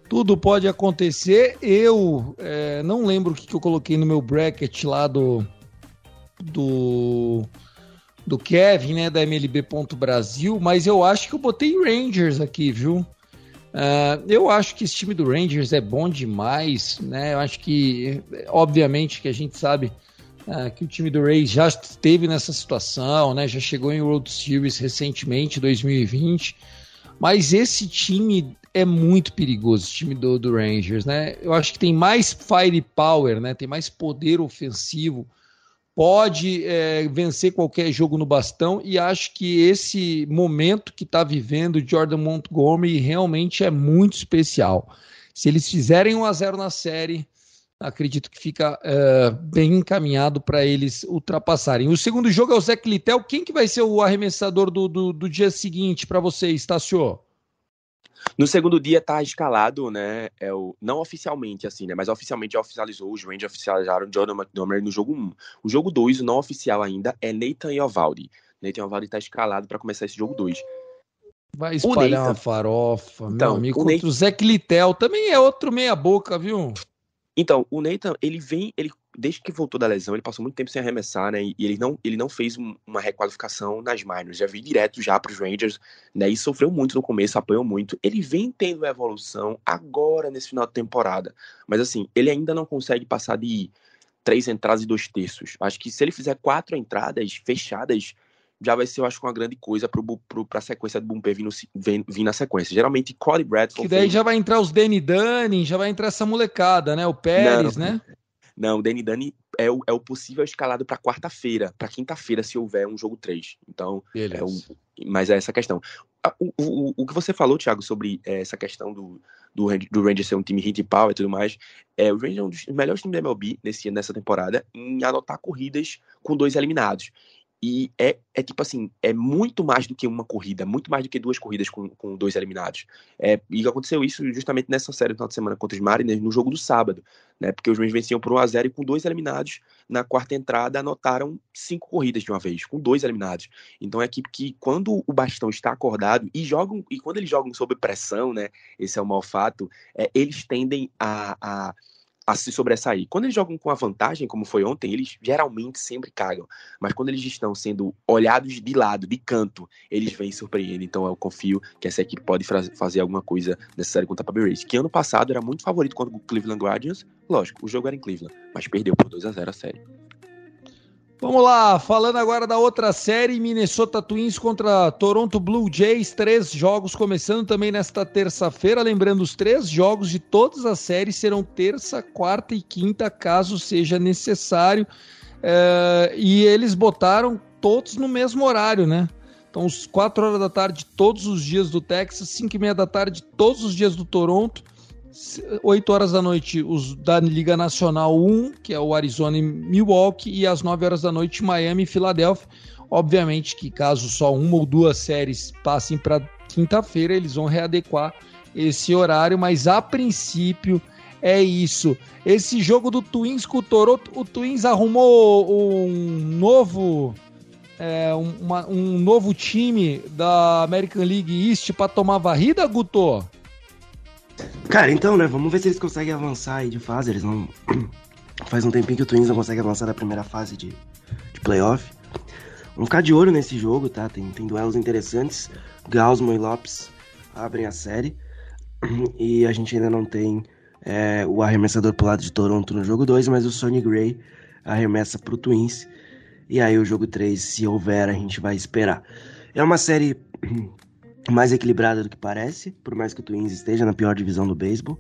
Tudo pode acontecer. Eu é, não lembro o que, que eu coloquei no meu bracket lá do do do Kevin, né, da MLB.Brasil, mas eu acho que eu botei Rangers aqui, viu? Uh, eu acho que esse time do Rangers é bom demais, né? Eu acho que, obviamente, que a gente sabe uh, que o time do Rays já esteve nessa situação, né? Já chegou em World Series recentemente, 2020. Mas esse time é muito perigoso, o time do, do Rangers, né? Eu acho que tem mais firepower, né? Tem mais poder ofensivo, pode é, vencer qualquer jogo no bastão e acho que esse momento que está vivendo Jordan Montgomery realmente é muito especial. Se eles fizerem 1 a 0 na série, acredito que fica é, bem encaminhado para eles ultrapassarem. O segundo jogo é o Zé Litel. Quem que vai ser o arremessador do, do, do dia seguinte para vocês, Tassio? No segundo dia tá escalado, né? É o, não oficialmente, assim, né? Mas oficialmente já oficializou, os Rangers oficializaram Jordan McDonough no jogo 1. O jogo 2, o não oficial ainda, é Nathan Iovaldi. Nathan Iovaldi tá escalado para começar esse jogo 2. Vai espalhar Nathan, uma farofa, então, meu amigo. O contra Nathan, o Zé Litel também é outro meia boca, viu? Então, o Nathan, ele vem, ele desde que voltou da lesão, ele passou muito tempo sem arremessar, né? E ele não, ele não fez um, uma requalificação nas minors, já veio direto já para os Rangers, né? E sofreu muito no começo, apanhou muito. Ele vem tendo evolução agora nesse final de temporada, mas assim, ele ainda não consegue passar de três entradas e dois terços. Acho que se ele fizer quatro entradas fechadas, já vai ser, eu acho, uma grande coisa para a sequência do Bumper vir, vir, vir, na sequência. Geralmente, Cody Bradford. Que daí fez... já vai entrar os Danny Dunning, já vai entrar essa molecada, né? O Pérez, não, né? Não, o Danny Dunning é o, é o possível escalado para quarta-feira, para quinta-feira, se houver um jogo 3. Então, é o, mas é essa questão. O, o, o que você falou, Thiago, sobre é, essa questão do, do, do Rangers ser um time hit power e tudo mais, é, o Rangers é um dos melhores times da MLB nesse, nessa temporada em anotar corridas com dois eliminados. E é, é tipo assim, é muito mais do que uma corrida, muito mais do que duas corridas com, com dois eliminados. É, e aconteceu isso justamente nessa série do final de semana contra os Mariners, no jogo do sábado, né? Porque os Rangers venciam por 1x0 e com dois eliminados, na quarta entrada, anotaram cinco corridas de uma vez, com dois eliminados. Então é uma equipe que, quando o bastão está acordado e jogam, e quando eles jogam sob pressão, né? Esse é o mau fato, é, eles tendem a, a a se sobressair. Quando eles jogam com a vantagem, como foi ontem, eles geralmente sempre cagam. Mas quando eles estão sendo olhados de lado, de canto, eles vêm e surpreendem. Então eu confio que essa equipe pode fazer alguma coisa nessa série contra a Bay Rays, que ano passado era muito favorito contra o Cleveland Guardians. Lógico, o jogo era em Cleveland, mas perdeu por 2 a 0 a série. Vamos lá, falando agora da outra série, Minnesota Twins contra Toronto Blue Jays, três jogos começando também nesta terça-feira. Lembrando, os três jogos de todas as séries serão terça, quarta e quinta, caso seja necessário. É, e eles botaram todos no mesmo horário, né? Então, os 4 horas da tarde, todos os dias do Texas, 5 e meia da tarde, todos os dias do Toronto. 8 horas da noite, os da Liga Nacional 1, que é o Arizona e Milwaukee, e às 9 horas da noite, Miami e Filadélfia. Obviamente que caso só uma ou duas séries passem para quinta-feira, eles vão readequar esse horário, mas a princípio é isso. Esse jogo do Twins com o Toronto, o Twins arrumou um novo é, um, uma, um novo time da American League East para tomar varrida, Guto? Cara, então, né? Vamos ver se eles conseguem avançar aí de fase. Eles não. (clears throat) Faz um tempinho que o Twins não consegue avançar da primeira fase de, de playoff. Vamos ficar de olho nesse jogo, tá? Tem, tem duelos interessantes. Gausman e Lopes abrem a série. (clears throat) E a gente ainda não tem é, o arremessador pro lado de Toronto no jogo 2, mas o Sonny Gray arremessa pro Twins. E aí o jogo 3, se houver, a gente vai esperar. É uma série (clears throat) mais equilibrada do que parece, por mais que o Twins esteja na pior divisão do beisebol,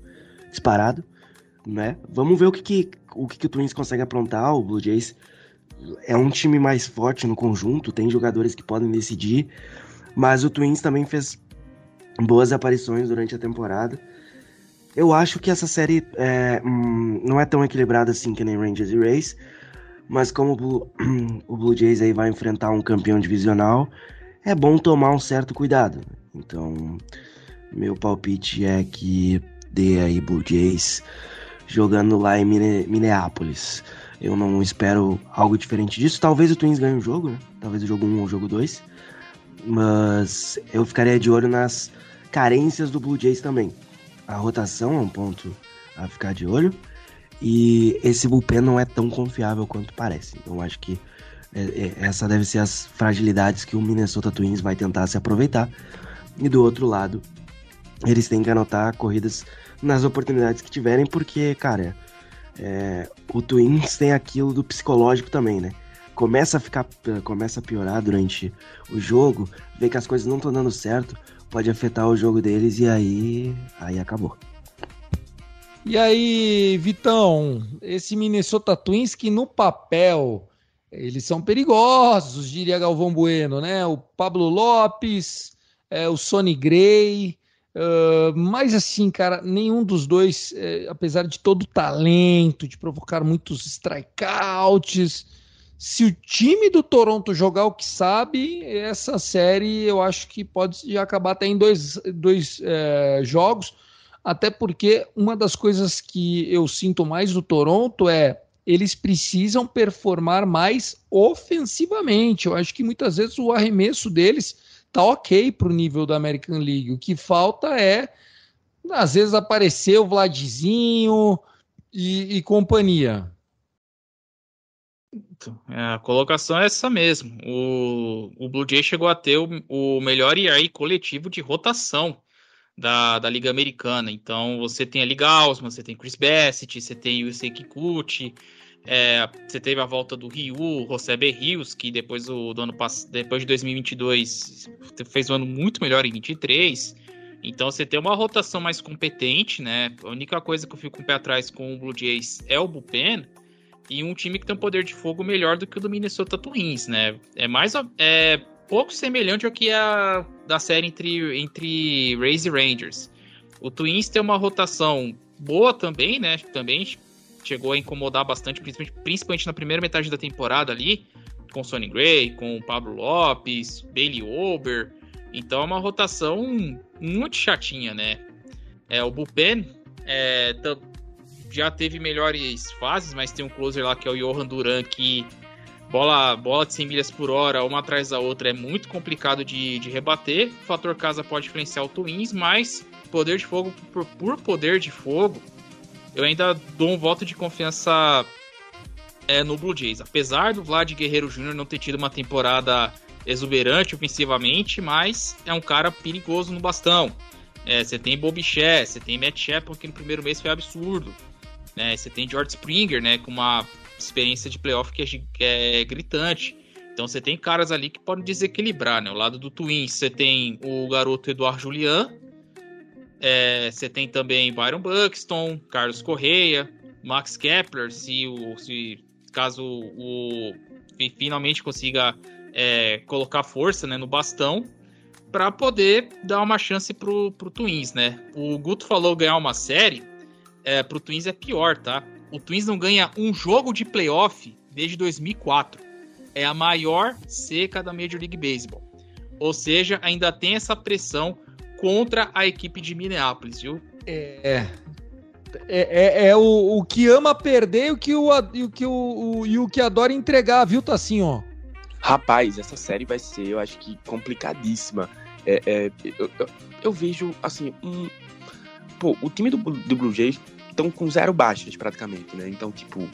disparado, né? Vamos ver o que, que o que, que o Twins consegue aprontar. O Blue Jays é um time mais forte no conjunto, tem jogadores que podem decidir, mas o Twins também fez boas aparições durante a temporada. Eu acho que essa série é, hum, não é tão equilibrada assim que nem Rangers e Rays, mas como o Blue, (clears throat) o Blue Jays aí vai enfrentar um campeão divisional, é bom tomar um certo cuidado. Então, meu palpite é que dê aí Blue Jays jogando lá em Minneapolis. Eu não espero algo diferente disso. Talvez o Twins ganhe o jogo, né? Talvez o jogo 1 ou o jogo 2. Mas eu ficaria de olho nas carências do Blue Jays também. A rotação é um ponto a ficar de olho. E esse bullpen não é tão confiável quanto parece. Então acho que é, é, essa deve ser as fragilidades que o Minnesota Twins vai tentar se aproveitar. E do outro lado, eles têm que anotar corridas nas oportunidades que tiverem, porque, cara, é, o Twins tem aquilo do psicológico também, né? Começa a ficar, começa a piorar durante o jogo, vê que as coisas não estão dando certo, pode afetar o jogo deles e aí, aí acabou. E aí, Vitão, esse Minnesota Twins que no papel eles são perigosos, diria Galvão Bueno, né? O Pablo Lopes, é, o Sonny Gray, uh, mas assim, cara, nenhum dos dois, é, apesar de todo o talento, de provocar muitos strikeouts, se o time do Toronto jogar o que sabe, essa série eu acho que pode acabar até em dois, dois é, jogos até porque uma das coisas que eu sinto mais do Toronto é eles precisam performar mais ofensivamente. Eu acho que muitas vezes o arremesso deles tá ok para o nível da American League. O que falta é, às vezes, aparecer o Vladzinho e, e companhia. É, a colocação é essa mesmo. O, o Blue Jay chegou a ter o, o melhor IAI coletivo de rotação da, da Liga Americana. Então você tem ali Gaussman, você tem Chris Bassett, você tem o Yusei Kikuchi, é, você teve a volta do Ryu, José Rios, que depois, do, do ano, depois de 2022 fez um ano muito melhor em 23. Então você tem uma rotação mais competente, né? A única coisa que eu fico com o pé atrás com o Blue Jays é o bullpen e um time que tem um poder de fogo melhor do que o do Minnesota Twins, né? É mais é pouco semelhante ao que a da série entre, entre Rays e Rangers. O Twins tem uma rotação boa também, né? Também chegou a incomodar bastante, principalmente, principalmente na primeira metade da temporada ali, com Sonny Gray, com Pablo Lopes, Bailey Ober. Então é uma rotação muito chatinha, né? É, o Bullpen é, já teve melhores fases, mas tem um closer lá que é o Johan Duran que bola, bola de 100 milhas por hora, uma atrás da outra, é muito complicado de, de rebater. O fator casa pode influenciar o Twins, mas poder de fogo por, por poder de fogo, eu ainda dou um voto de confiança é, no Blue Jays. Apesar do Vlad Guerreiro Jr. não ter tido uma temporada exuberante ofensivamente, mas é um cara perigoso no bastão. É, você tem Bobiché, você tem Matt Shepard, que no primeiro mês foi absurdo. Né? Você tem George Springer, né, com uma experiência de playoff que é, é gritante. Então você tem caras ali que podem desequilibrar, né? O lado do Twins, você tem o garoto Eduardo Julian, é, você tem também Byron Buxton, Carlos Correia, Max Kepler, se, o, se caso o finalmente consiga é, colocar força né, no bastão para poder dar uma chance pro, pro Twins, né? O Guto falou ganhar uma série, é, pro Twins é pior, tá? O Twins não ganha um jogo de playoff desde 2004. É a maior seca da Major League Baseball. Ou seja, ainda tem essa pressão contra a equipe de Minneapolis, viu? É. É, é, é o, o, que ama perder e o que, o, e o, que o, o, e o que adora entregar, viu, tá assim, ó. Rapaz, essa série vai ser, eu acho que, complicadíssima. É, é, eu, eu, eu, vejo, assim, um. Pô, o time do, do Blue Jays estão com zero baixas, praticamente, né? Então, tipo,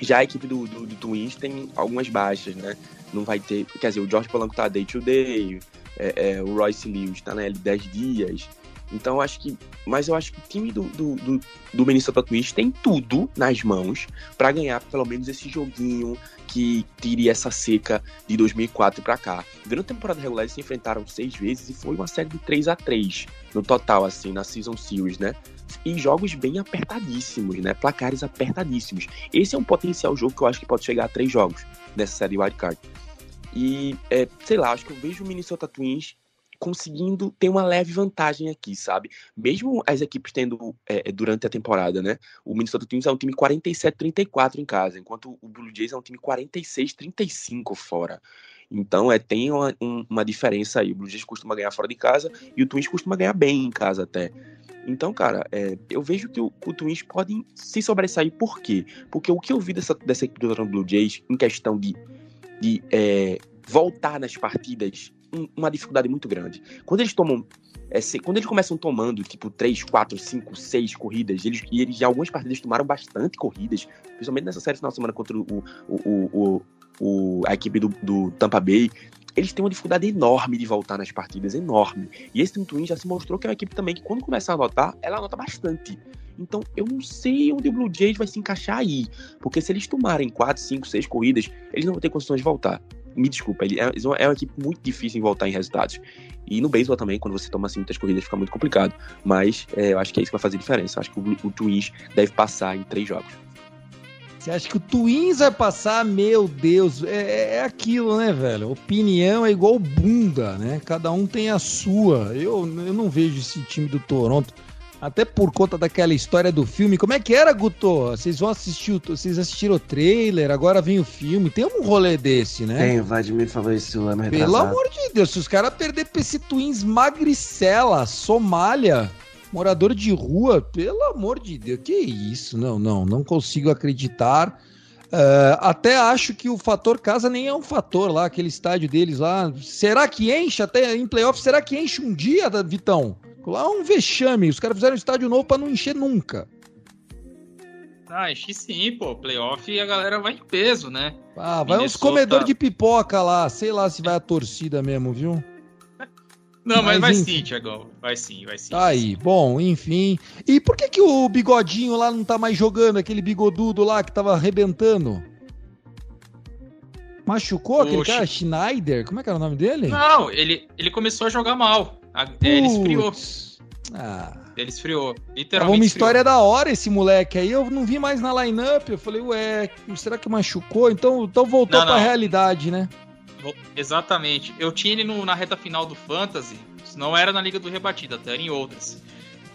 já a equipe do, do, do, Twins tem algumas baixas, né? Não vai ter. Quer dizer, o George Polanco tá day to day, é, é, o Royce Lewis tá na L 10 dias. Então, acho que. Mas eu acho que o time do, do, do, do Minnesota Twins tem tudo nas mãos para ganhar pelo menos esse joguinho que tire essa seca de 2004 para cá. Durante a temporada regular, eles se enfrentaram seis vezes e foi uma série de 3 a 3 no total, assim, na Season Series, né? E jogos bem apertadíssimos, né? Placares apertadíssimos. Esse é um potencial jogo que eu acho que pode chegar a três jogos nessa série Wildcard. E, é, sei lá, acho que eu vejo o Minnesota Twins conseguindo ter uma leve vantagem aqui, sabe? Mesmo as equipes tendo é, é durante a temporada, né? O Minnesota Twins é um time 47-34 em casa, enquanto o Blue Jays é um time 46-35 fora. Então é, tem uma, uma diferença aí. O Blue Jays costuma ganhar fora de casa e o Twins costuma ganhar bem em casa até. Então, cara, é, eu vejo que o, o Twins pode se sobressair. Por quê? Porque o que eu vi dessa, dessa equipe do Blue Jays em questão de, de é, voltar nas partidas uma dificuldade muito grande. Quando eles tomam. É, se, quando eles começam tomando, tipo, 3, 4, 5, 6 corridas, eles, e eles em algumas partidas tomaram bastante corridas, principalmente nessa série final de semana contra o, o, o, o a equipe do, do, Tampa Bay, eles têm uma dificuldade enorme de voltar nas partidas, enorme. E esse Team Twin já se mostrou que é uma equipe também que, quando começar a anotar, ela anota bastante. Então, eu não sei onde o Blue Jays vai se encaixar aí. Porque se eles tomarem 4, 5, 6 corridas, eles não vão ter condições de voltar me desculpa, ele é, é uma equipe muito difícil em voltar em resultados. E no beisebol também, quando você toma assim muitas corridas, fica muito complicado. Mas é, eu acho que é isso que vai fazer diferença. Eu acho que o, o Twins deve passar em três jogos. Você acha que o Twins vai passar? Meu Deus, é, é, aquilo, né, velho? Opinião é igual bunda, né? Cada um tem a sua. Eu, eu não vejo esse time do Toronto até por conta daquela história do filme. Como é que era, Guto? Vocês vão assistir, vocês assistiram o trailer, agora vem o filme. Tem um rolê desse, né? Tem, o Vladimir falou isso ano retrasado. Pelo amor de Deus, se os caras perder pra esse Twins magricela, Somália, morador de rua, pelo amor de Deus, que isso? Não, não, não consigo acreditar. Uh, até acho que o fator casa nem é um fator lá, aquele estádio deles lá. Será que enche até em playoff? Será que enche um dia, Vitão? Lá é um vexame. Os caras fizeram um estádio novo para não encher nunca. Ah, enche sim, pô. Playoff e a galera vai em peso, né? Ah, vai Minnesota... uns comedores de pipoca lá. Sei lá se vai a torcida mesmo, viu? Não, mas, mas vai enfim. sim, Tiagão. Vai sim, vai sim. Tá aí, bom, enfim. E por que que o bigodinho lá não tá mais jogando? Aquele bigodudo lá que tava arrebentando? Machucou o aquele cara? Schneider? Como é que era o nome dele? Não, ele, ele começou a jogar mal. A, ele esfriou. Ah. Ele esfriou. Literalmente. uma história esfriou. da hora esse moleque aí. Eu não vi mais na lineup. Eu falei, ué, será que machucou? Então, então voltou não, não. pra realidade, né? Exatamente. Eu tinha ele no, na reta final do Fantasy. Não era na Liga do Rebatida, até era em outras.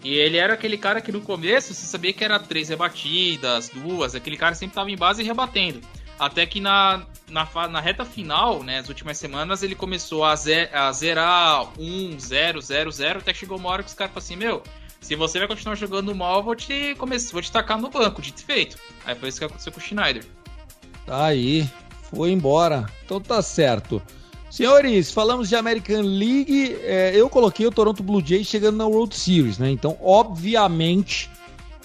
E ele era aquele cara que no começo você sabia que era três rebatidas, duas. Aquele cara sempre tava em base e rebatendo. Até que na, na, na reta final, né, as últimas semanas, ele começou a, a zerar 1, 0, 0, 0, até que chegou uma hora que os caras falaram assim, meu, se você vai continuar jogando mal, vou te, vou te tacar no banco, dito feito. Aí foi isso que aconteceu com o Schneider. Tá aí, foi embora. Então tá certo. Senhores, falamos de American League. É, eu coloquei o Toronto Blue Jays chegando na World Series, né? Então, obviamente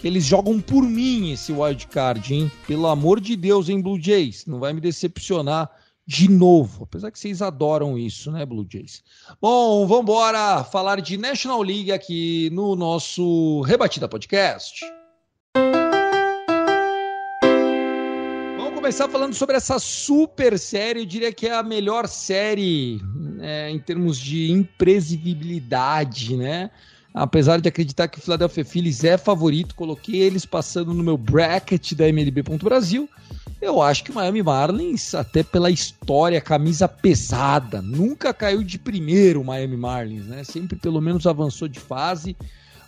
Eles jogam por mim esse wildcard, hein? Pelo amor de Deus, hein, Blue Jays? Não vai me decepcionar de novo. Apesar que vocês adoram isso, né, Blue Jays? Bom, vamos falar de National League aqui no nosso Rebatida Podcast. Começar falando sobre essa super série. Eu diria que é a melhor série é, em termos de imprevisibilidade, né? Apesar de acreditar que o Philadelphia Phillies é favorito, coloquei eles passando no meu bracket da MLB.Brasil. Eu acho que o Miami Marlins, até pela história, camisa pesada, nunca caiu de primeiro o Miami Marlins, né? Sempre pelo menos avançou de fase.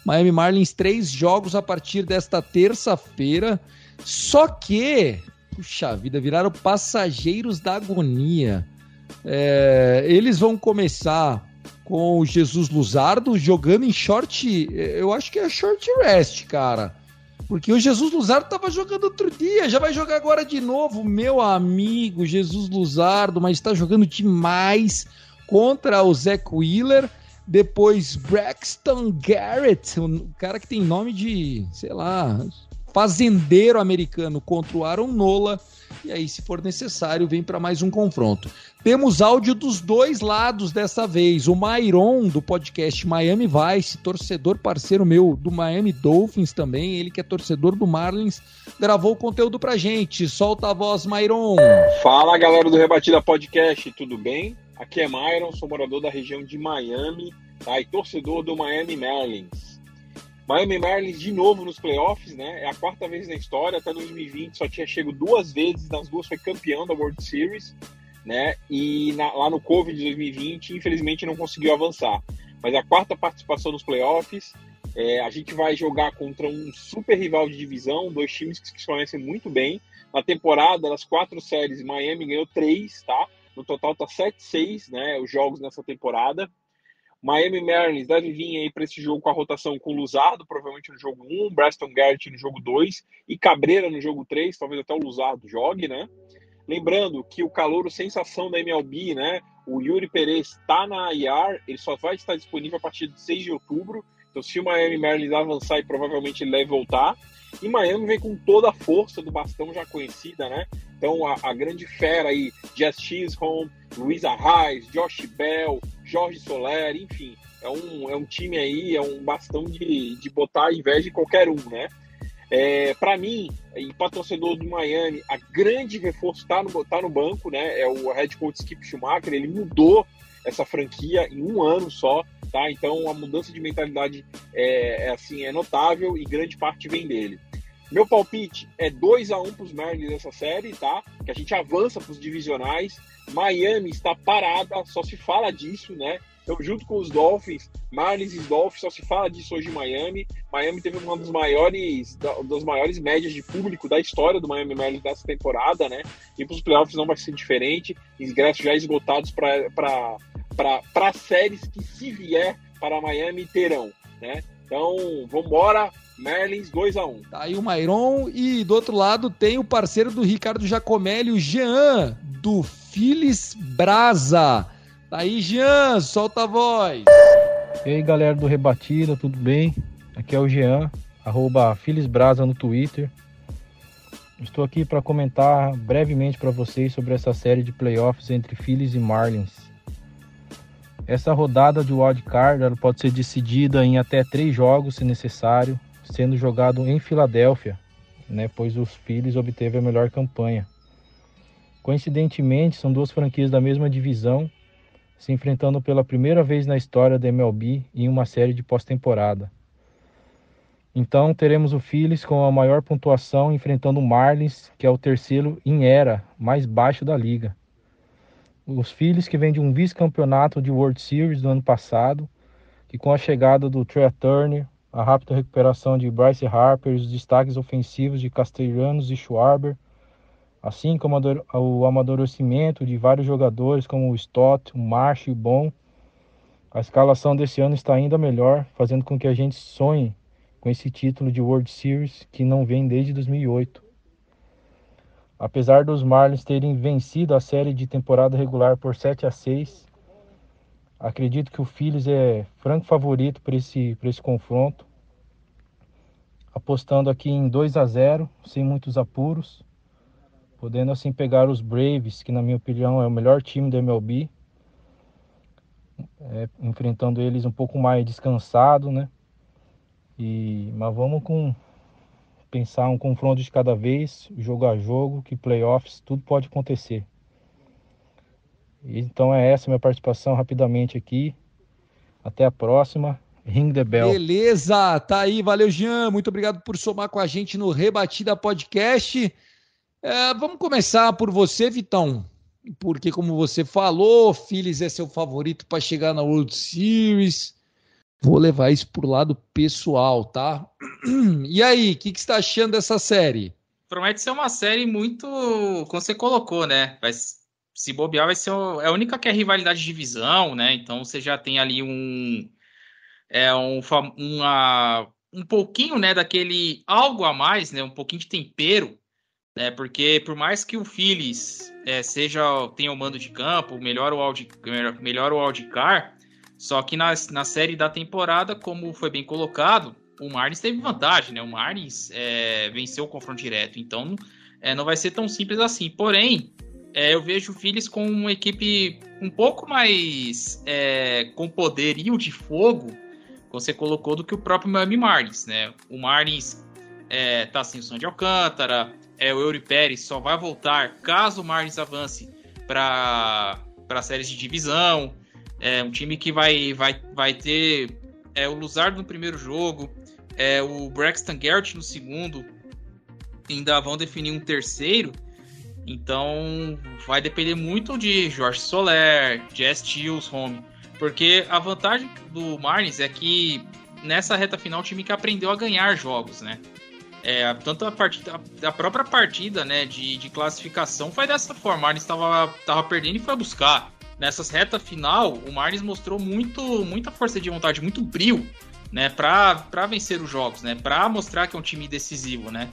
Miami Marlins, três jogos a partir desta terça-feira. Só que puxa vida, viraram passageiros da agonia. É, eles vão começar com o Jesus Luzardo jogando em short, eu acho que é short rest, cara. Porque o Jesus Luzardo estava jogando outro dia, já vai jogar agora de novo, meu amigo Jesus Luzardo, mas está jogando demais contra o Zach Wheeler. Depois Braxton Garrett, o cara que tem nome de, sei lá, fazendeiro americano contra o Aaron Nola. E aí, se for necessário, vem para mais um confronto. Temos áudio dos dois lados dessa vez. O Mairon, do podcast Miami Vice, torcedor parceiro meu do Miami Dolphins também, ele que é torcedor do Marlins, gravou o conteúdo pra gente. Solta a voz, Mairon. Fala, galera do Rebatida Podcast, tudo bem? Aqui é Myron, sou morador da região de Miami tá? e torcedor do Miami Marlins. Miami Marlins de novo nos playoffs, né? É a quarta vez na história, até 2020 só tinha chego duas vezes, nas duas foi campeão da World Series, né? E na, lá no Covid de 2020, infelizmente não conseguiu avançar. Mas a quarta participação nos playoffs, é, a gente vai jogar contra um super rival de divisão, dois times que se conhecem muito bem. Na temporada, das quatro séries, Miami ganhou três, tá? No total tá 7-6, né? Os jogos nessa temporada. Miami Marlins deve vir aí para esse jogo com a rotação com Luzardo, provavelmente no jogo 1, Braston Garrett no jogo 2 e Cabreira no jogo 3, talvez até o Luzardo jogue, né? Lembrando que o calor, sensação da MLB, né? O Yuri Perez está na IR, ele só vai estar disponível a partir de 6 de outubro. Então, se o Miami Marlins avançar, provavelmente ele deve voltar. E Miami vem com toda a força do bastão já conhecida, né? Então, a, a grande fera aí, Jess Chisholm, Luisa Reis, Josh Bell, Jorge Soler, enfim, é um, é um time aí, é um bastão de, de botar inveja em qualquer um, né? É, para mim, e para torcedor do Miami, a grande reforço está no, tá no banco, né? É o head coach Skip Schumacher, ele mudou essa franquia em um ano só, tá? Então a mudança de mentalidade é, é assim é notável e grande parte vem dele. Meu palpite é 2 a 1 para os Marlins nessa série, tá? Que a gente avança para os divisionais. Miami está parada, só se fala disso, né? Então, junto com os Dolphins, Marlins e Dolphins, só se fala disso hoje em Miami. Miami teve uma das maiores, das maiores médias de público da história do Miami Marlins dessa temporada, né? E para os playoffs não vai ser diferente. Ingressos já esgotados para séries que, se vier para Miami, terão, né? Então, vamos embora. Merlins 2x1. Um. Tá aí o Mairon e do outro lado tem o parceiro do Ricardo Jacomelli, o Jean, do Filis Brasa. Tá aí, Jean, solta a voz. E aí, galera do Rebatida, tudo bem? Aqui é o Jean, arroba Filis Brasa no Twitter. Estou aqui para comentar brevemente para vocês sobre essa série de playoffs entre Phillies e Marlins. Essa rodada de wildcard pode ser decidida em até três jogos, se necessário, sendo jogado em Filadélfia, né, pois os Phillies obteve a melhor campanha. Coincidentemente, são duas franquias da mesma divisão se enfrentando pela primeira vez na história da MLB em uma série de pós-temporada. Então teremos o Phillies com a maior pontuação enfrentando o Marlins, que é o terceiro em era mais baixo da liga. Os Phillies que vêm de um vice-campeonato de World Series do ano passado, que com a chegada do Trey Turner, a rápida recuperação de Bryce Harper os destaques ofensivos de Castellanos e Schwarber, assim como o amadurecimento de vários jogadores como o Stott, o Marsh e o Bom. A escalação desse ano está ainda melhor, fazendo com que a gente sonhe com esse título de World Series que não vem desde 2008. Apesar dos Marlins terem vencido a série de temporada regular por 7 a 6, Acredito que o Phillies é franco favorito para esse, esse confronto. apostando aqui em 2 a 0 sem muitos apuros, podendo assim pegar os Braves, que na minha opinião é o melhor time da MLB, é, enfrentando eles um pouco mais descansado, né? E, mas vamos com pensar um confronto de cada vez, jogo a jogo, que playoffs, tudo pode acontecer. Então é essa minha participação rapidamente aqui. Até a próxima. Ring the bell. Beleza, tá aí, valeu Jean, muito obrigado por somar com a gente no Rebatida Podcast. É, vamos começar por você, Vitão, porque como você falou, Phillies é seu favorito para chegar na World Series. Vou levar isso pro lado pessoal, tá? (clears throat) E aí, o que, que você está achando dessa série? Promete ser uma série muito, como você colocou, né? Vai, se bobear, vai ser é a única que é rivalidade de divisão, né? Então você já tem ali um é um, uma, um pouquinho, né, daquele algo a mais, né, um pouquinho de tempero, né, porque por mais que o Phillies é, seja tenha o mando de campo, melhor o Audi, melhor o Audicar, só que na, na série da temporada, como foi bem colocado, o Marlins teve vantagem, né, o Marlins é, venceu o confronto direto, então é, não vai ser tão simples assim. Porém, é, eu vejo o Phillies com uma equipe um pouco mais é, com poderio de fogo você colocou do que o próprio Miami Marlins, né? O Marlins é, tá sem o som de Alcântara, é, o Eury Pérez só vai voltar caso o Marlins avance para séries de divisão. É um time que vai, vai, vai ter é, o Luzardo no primeiro jogo, é, o Braxton Garrett no segundo, ainda vão definir um terceiro. Então vai depender muito de Jorge Soler, Jess Tills, home. Porque a vantagem do Marlins é que nessa reta final o time que aprendeu a ganhar jogos, né? É, tanto a, partida, a própria partida né, de, de classificação foi dessa forma. O Marlins estava tava perdendo e foi buscar. Nessas reta final, o Marlins mostrou muito, muita força de vontade, muito brilho né, para vencer os jogos, né, para mostrar que é um time decisivo, né.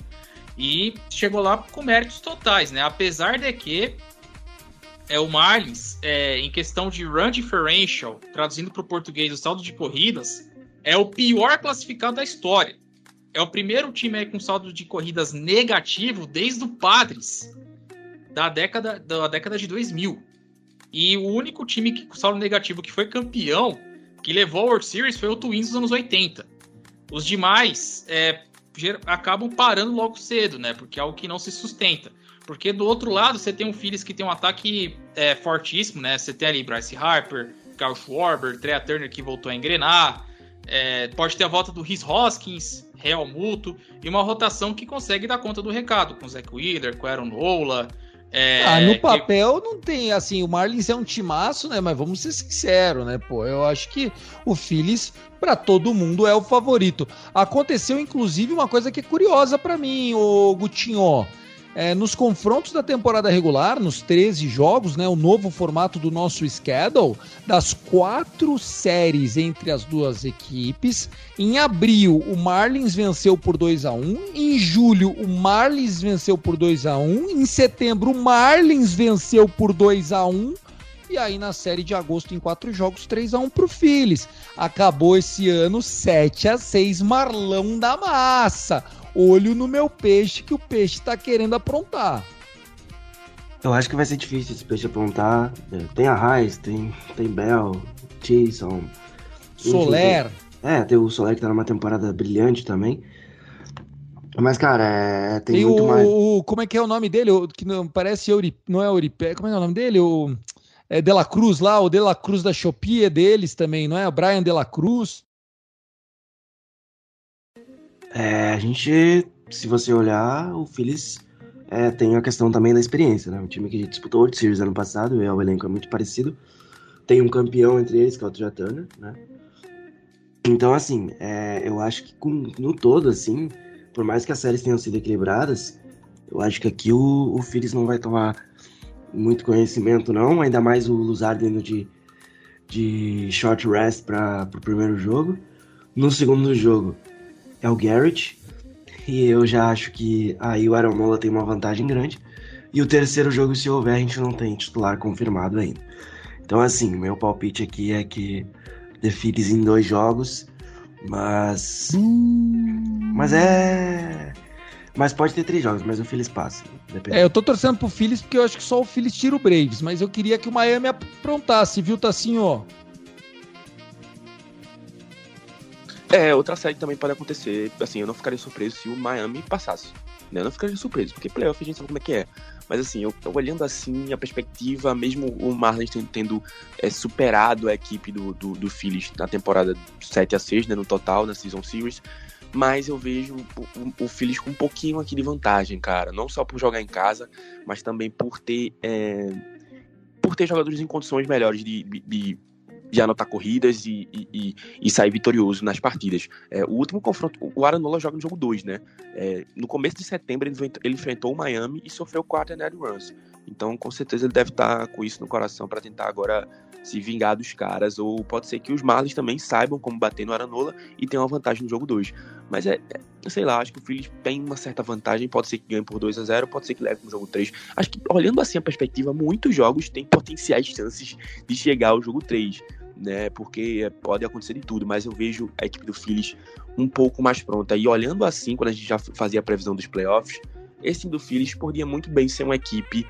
E chegou lá com méritos totais, né, apesar de que é o Marlins, é, em questão de run differential, traduzindo para o português o saldo de corridas, é o pior classificado da história. É o primeiro time com saldo de corridas negativo desde o Padres, da década, da década de 2000. E o único time que, com saldo negativo que foi campeão, que levou a World Series, foi o Twins dos anos 80. Os demais é, acabam parando logo cedo, né? Porque é algo que não se sustenta. Porque do outro lado, você tem um Phillies que tem um ataque é, fortíssimo, né? Você tem ali Bryce Harper, Kyle Schwarber, Trea Turner que voltou a engrenar. É, pode ter a volta do Rhys Hoskins, Real Muto, e uma rotação que consegue dar conta do recado, com o Zach Wheeler, com Aaron Nola. É, ah, no papel que... não tem, assim, o Marlins é um timaço, né? Mas vamos ser sinceros, né? Pô, eu acho que o Phillies, para todo mundo, é o favorito. Aconteceu, inclusive, uma coisa que é curiosa para mim, o Gutinho é, nos confrontos da temporada regular, nos 13 jogos, né, o novo formato do nosso schedule, das quatro séries entre as duas equipes. Em abril, o Marlins venceu por 2 a 1 Em julho, o Marlins venceu por 2 a 1 Em setembro, o Marlins venceu por 2 a 1 e aí na série de agosto, em quatro jogos, 3 a 1 pro Phillies. Acabou esse ano 7 a 6 Marlão da Massa olho no meu peixe que o peixe está querendo aprontar. Eu acho que vai ser difícil esse peixe aprontar. É, tem a Raiz, tem, tem Bell, Jason. Soler. Enfim, tem, é, tem o Soler que tá numa temporada brilhante também. Mas, cara, é, tem, tem muito o, mais. O, como é que é o nome dele? O, que não parece Euri, não é Euripé. Como é, é o nome dele? O é De La Cruz lá, o De La Cruz da Shopee é deles também, não é? O Brian De La Cruz. É, a gente, se você olhar, o Phillies é, tem a questão também da experiência, né? Um time que disputou World Series ano passado, é, o elenco é muito parecido. Tem um campeão entre eles, que é o Turner, né? Então, assim, é, eu acho que com, no todo, assim, por mais que as séries tenham sido equilibradas, eu acho que aqui o, o Phillies não vai tomar muito conhecimento, não. Ainda mais o Luzard indo de, de short rest para o primeiro jogo. No segundo jogo, é o Garrett. E eu já acho que aí o Aaron Nola tem uma vantagem grande. E o terceiro jogo, se houver, a gente não tem titular confirmado ainda. Então, assim, meu palpite aqui é que The em dois jogos Mas. Mas é. Mas pode ter três jogos, mas o Phillies passa. Depende. É, eu tô torcendo pro Phillies porque eu acho que só o Phillies tira o Braves, mas eu queria que o Miami aprontasse, viu, Tassinho? ó. É, outra série também pode acontecer. Assim, eu não ficaria surpreso se o Miami passasse. Né? Eu não ficaria surpreso, porque playoff a gente sabe como é que é. Mas assim, eu, eu olhando assim a perspectiva, mesmo o Marlins tendo, tendo é, superado a equipe do, do, do Phillies na temporada 7 a 6 né, no total, na Season Series, mas eu vejo o, o, o Phillies com um pouquinho aqui de vantagem, cara. Não só por jogar em casa, mas também por ter. É, por ter jogadores em condições melhores de, de, de de anotar corridas e, e, e, sair vitorioso nas partidas. É, o último confronto, o Aranola joga no jogo 2, né? É, no começo de setembro ele, enfrentou o Miami e sofreu 4 net runs. Então, com certeza, ele deve estar com isso no coração para tentar agora se vingar dos caras. Ou pode ser que os Marlins também saibam como bater no Aranola e tenham uma vantagem no jogo 2. Mas é, é, sei lá, acho que o Phillies tem uma certa vantagem. Pode ser que ganhe por 2 a 0 pode ser que leve no jogo 3. Acho que, olhando assim a perspectiva, muitos jogos têm potenciais chances de chegar ao jogo 3 né? Porque pode acontecer de tudo, mas eu vejo a equipe do Phillies um pouco mais pronta. E olhando assim, quando a gente já fazia a previsão dos playoffs, esse do Phillies poderia muito bem ser uma equipe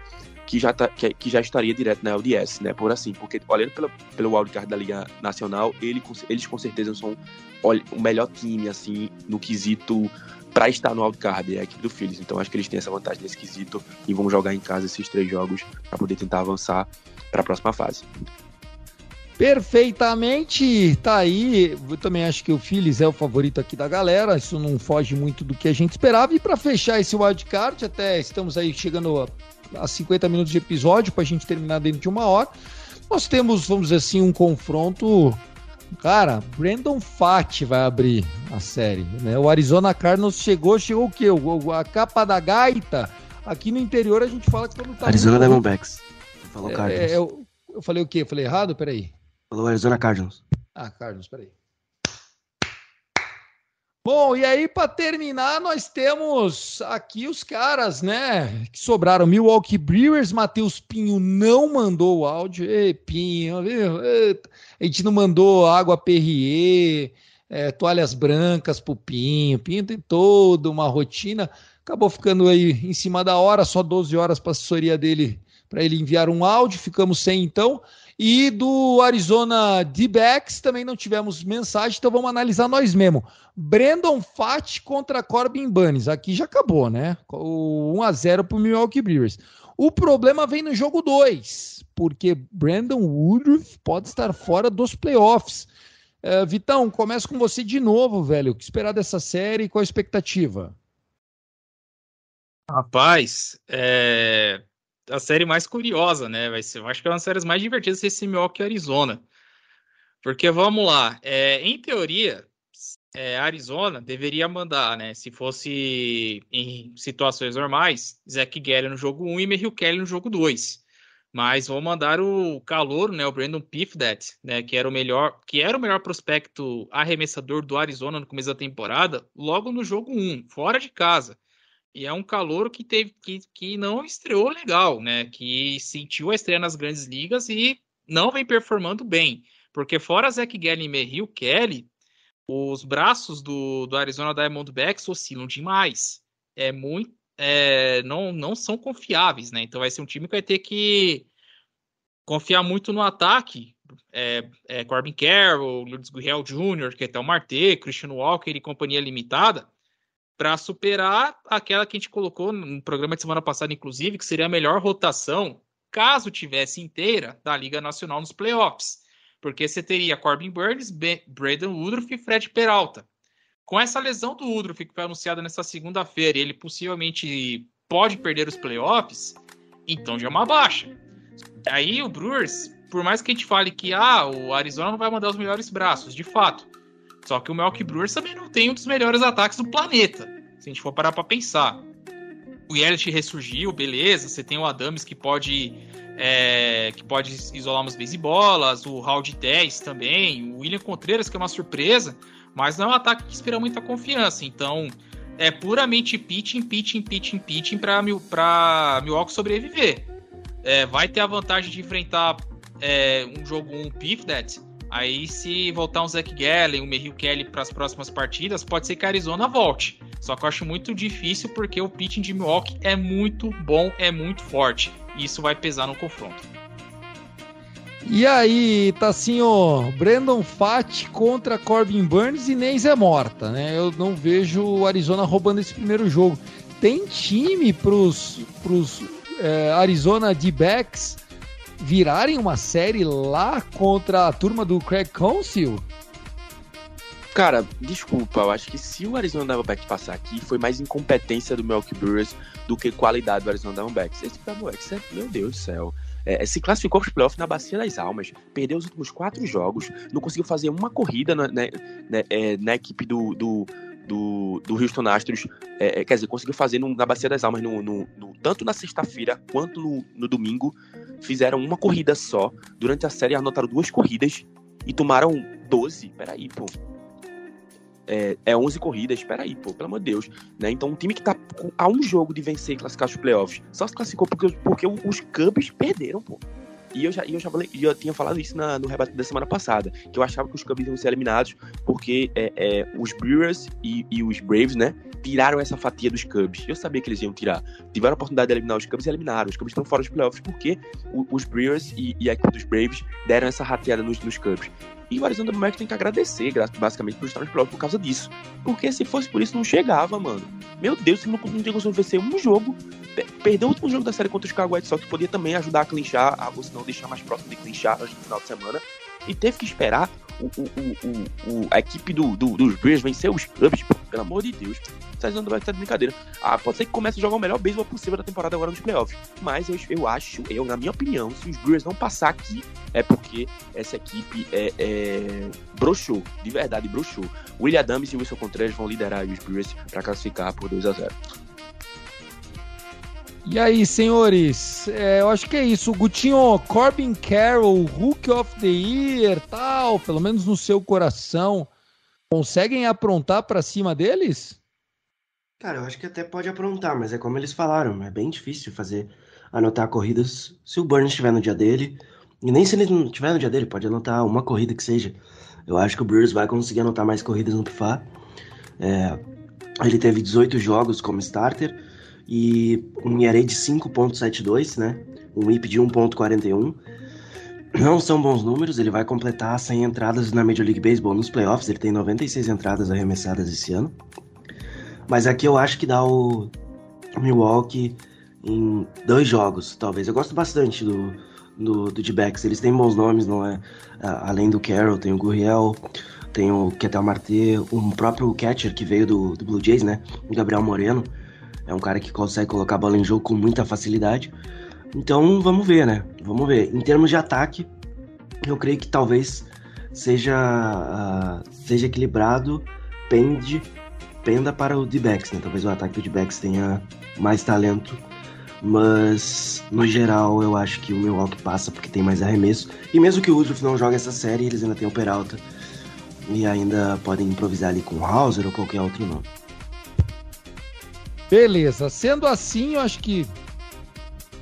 que já, tá, que, que, já estaria direto na LDS, né? Por assim, porque olhando pela, pelo wildcard da Liga Nacional, ele, eles com certeza são o melhor time, assim, no quesito para estar no wildcard, é a equipe do Phillies. Então acho que eles têm essa vantagem nesse quesito e vão jogar em casa esses três jogos para poder tentar avançar para a próxima fase. Perfeitamente, tá aí. Eu também acho que o Phillies é o favorito aqui da galera. Isso não foge muito do que a gente esperava. E para fechar esse wildcard, até estamos aí chegando a 50 minutos de episódio para a gente terminar dentro de uma hora. Nós temos, vamos dizer assim, um confronto. Cara, Brandon Fat vai abrir a série. Né? O Arizona Cardinals chegou, chegou o quê? A capa da gaita. Aqui no interior a gente fala que quando tá. Arizona Diamondbacks. Falou é, Cardinals. É, eu, eu falei o quê? Eu falei errado? Peraí. Falou Arizona Cardinals. Ah, Cardinals, peraí. Bom, e aí para terminar, nós temos aqui os caras, né, que sobraram. Milwaukee Brewers, Matheus Pinho não mandou o áudio. Ei, Pinho, viu? a gente não mandou água Perrier, é, toalhas brancas pro Pinho. Pinho tem toda uma rotina. Acabou ficando aí em cima da hora, só 12 horas para assessoria dele para ele enviar um áudio. Ficamos sem então. E do Arizona D-Backs também não tivemos mensagem, então vamos analisar nós mesmos. Brandon Fat contra Corbin Bunnies. Aqui já acabou, né? O 1x0 para o Milwaukee Brewers. O problema vem no jogo 2, porque Brandon Woodruff pode estar fora dos playoffs. Uh, Vitão, começo com você de novo, velho. O que esperar dessa série? Qual a expectativa? Rapaz, é a série mais curiosa, né? Vai ser, eu acho que é uma das séries mais divertidas esse Milwaukee Arizona. Porque vamos lá, é, em teoria, é, Arizona deveria mandar, né? Se fosse em situações normais, Zach Gallen no jogo 1 e Merrill Kelly no jogo 2. Mas vão mandar o calor, né? O Brandon Pifdet, né? Que era o melhor, que era o melhor prospecto arremessador do Arizona no começo da temporada, logo no jogo 1, fora de casa. E é um calor que teve que, que não estreou legal, né? Que sentiu a estreia nas grandes ligas e não vem performando bem. Porque fora Zach Gallen e Merrill Kelly, os braços do, do Arizona Diamondbacks oscilam demais. É muito, é, não, não são confiáveis, né? Então vai ser um time que vai ter que confiar muito no ataque. É, é Corbin Carroll, Lourdes Gurriel Jr., o Marte, Christian Walker e companhia limitada para superar aquela que a gente colocou no programa de semana passada, inclusive, que seria a melhor rotação, caso tivesse inteira, da Liga Nacional nos playoffs. Porque você teria Corbin Burns, Braden Woodruff e Fred Peralta. Com essa lesão do Woodruff, que foi anunciada nessa segunda-feira, ele possivelmente pode perder os playoffs, então já é uma baixa. Aí o Brewers, por mais que a gente fale que ah, o Arizona não vai mandar os melhores braços, de fato, só que o Milwaukee Brewers também não tem um dos melhores ataques do planeta, se a gente for parar para pensar. O Yelich ressurgiu, beleza. Você tem o Adams que pode é, que pode isolar umas beisebolas, o Hall de 10 também, o William Contreras, que é uma surpresa, mas não é um ataque que inspira muita confiança. Então, é puramente pitching, pitching, pitching, pitching para Milwaukee sobreviver. É, vai ter a vantagem de enfrentar é, um jogo um Pifdet, Aí, se voltar um Zach Gallen, um Merrill Kelly para as próximas partidas, pode ser que a Arizona volte. Só que eu acho muito difícil porque o pitching de Milwaukee é muito bom, é muito forte. E isso vai pesar no confronto. E aí, tá assim, ó, Brandon Fat contra Corbin Burns e Neis é morta, né? Eu não vejo o Arizona roubando esse primeiro jogo. Tem time pros, pros é, Arizona D-backs virarem uma série lá contra a turma do Craig Council? Cara, desculpa, eu acho que se o Arizona Diamondbacks passar aqui, foi mais incompetência do Milwaukee Brewers do que qualidade do Arizona Diamondbacks. Esse Diamondbacks, é, meu Deus do céu. É, se classificou para os playoffs na Bacia das Almas, perdeu os últimos quatro jogos, não conseguiu fazer uma corrida na, na, na, é, na equipe do, do, do, do Houston Astros, é, é quer dizer, conseguiu fazer no, na Bacia das Almas, no, no, no tanto na sexta-feira quanto no, no domingo, fizeram uma corrida só. Durante a série anotaram duas corridas e tomaram 12. Peraí, pô é, é 11 corridas, espera aí, pô, pelo amor de Deus. Né? Então, um time que tá a um jogo de vencer e classificar os playoffs, só se classificou porque, porque os Cubs perderam, pô. E eu já, eu já, falei, eu tinha falado isso na, no rebate da semana passada, que eu achava que os Cubs iam ser eliminados porque é, é, os Brewers e, e, os Braves, né, tiraram essa fatia dos Cubs. Eu sabia que eles iam tirar. Tiveram a oportunidade de eliminar os Cubs e eliminaram. Os Cubs estão fora dos playoffs porque o, os Brewers e, e a equipe dos Braves deram essa rateada nos, nos Cubs. E o Arizona Diamondbacks tem que agradecer, basicamente, por estar nos playoffs por causa disso. Porque se fosse por isso, não chegava, mano. Meu Deus, se não, não tinha conseguido vencer um jogo, perdeu o último jogo da série contra os Chicago White Sox, que podia também ajudar a clinchar, ou se não, deixar mais próximo de clinchar no final de semana. E teve que esperar o, o, o, a equipe do, do, dos Bears vencer os Cubs, pelo amor de Deus. Vocês não vai estar de brincadeira. Ah, pode ser que comece a jogar o melhor beisebol possível da temporada agora nos playoffs. Mas eu, eu acho, eu, na minha opinião, se os Brewers não passar aqui, é porque essa equipe é, é broxou, de verdade, broxou. William Adams e Wilson Contreras vão liderar os Brewers para classificar por 2 a 0 e aí, senhores, é, eu acho que é isso. Gutinho, Corbin Carroll, Hook of the Year, tal, pelo menos no seu coração, conseguem aprontar para cima deles? Cara, eu acho que até pode aprontar, mas é como eles falaram, é bem difícil fazer anotar corridas se o Burns estiver no dia dele. E nem se ele não estiver no dia dele, pode anotar uma corrida que seja. Eu acho que o Brewers vai conseguir anotar mais corridas no PFA. É, ele teve 18 jogos como starter e um ERA de 5.72, né? Um IP de 1.41. Não são bons números, ele vai completar 100 entradas na Major League Baseball nos playoffs, ele tem 96 entradas arremessadas esse ano. Mas aqui eu acho que dá o Milwaukee em dois jogos, talvez. Eu gosto bastante do, do, do D-backs, eles têm bons nomes, não é? Além do Carroll, tem o Gurriel, tem o Ketel Marte, o próprio catcher que veio do, do Blue Jays, né? O Gabriel Moreno. É um cara que consegue colocar a bola em jogo com muita facilidade. Então vamos ver, né? Vamos ver. Em termos de ataque, eu creio que talvez seja, uh, seja equilibrado, pende, penda para o D-backs, né? Talvez o ataque do D-backs tenha mais talento, mas no geral eu acho que o Milwaukee passa porque tem mais arremesso. E mesmo que o Woodruff não jogue essa série, eles ainda têm o Peralta e ainda podem improvisar ali com o Hauser ou qualquer outro nome. Beleza, sendo assim, eu acho que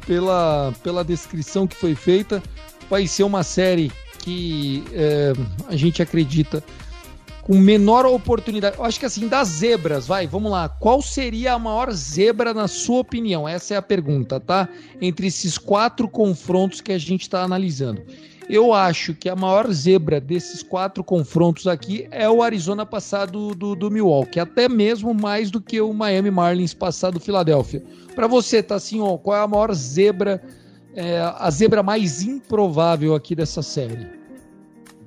pela, pela descrição que foi feita, vai ser uma série que é, a gente acredita com menor oportunidade. Eu acho que assim, das zebras, vai, vamos lá. Qual seria a maior zebra na sua opinião? Essa é a pergunta, tá? Entre esses quatro confrontos que a gente está analisando. Eu acho que a maior zebra desses quatro confrontos aqui é o Arizona passado do, do Milwaukee, até mesmo mais do que o Miami Marlins passado do Philadelphia. Para você, tá assim, ó, qual é a maior zebra, é, a zebra mais improvável aqui dessa série?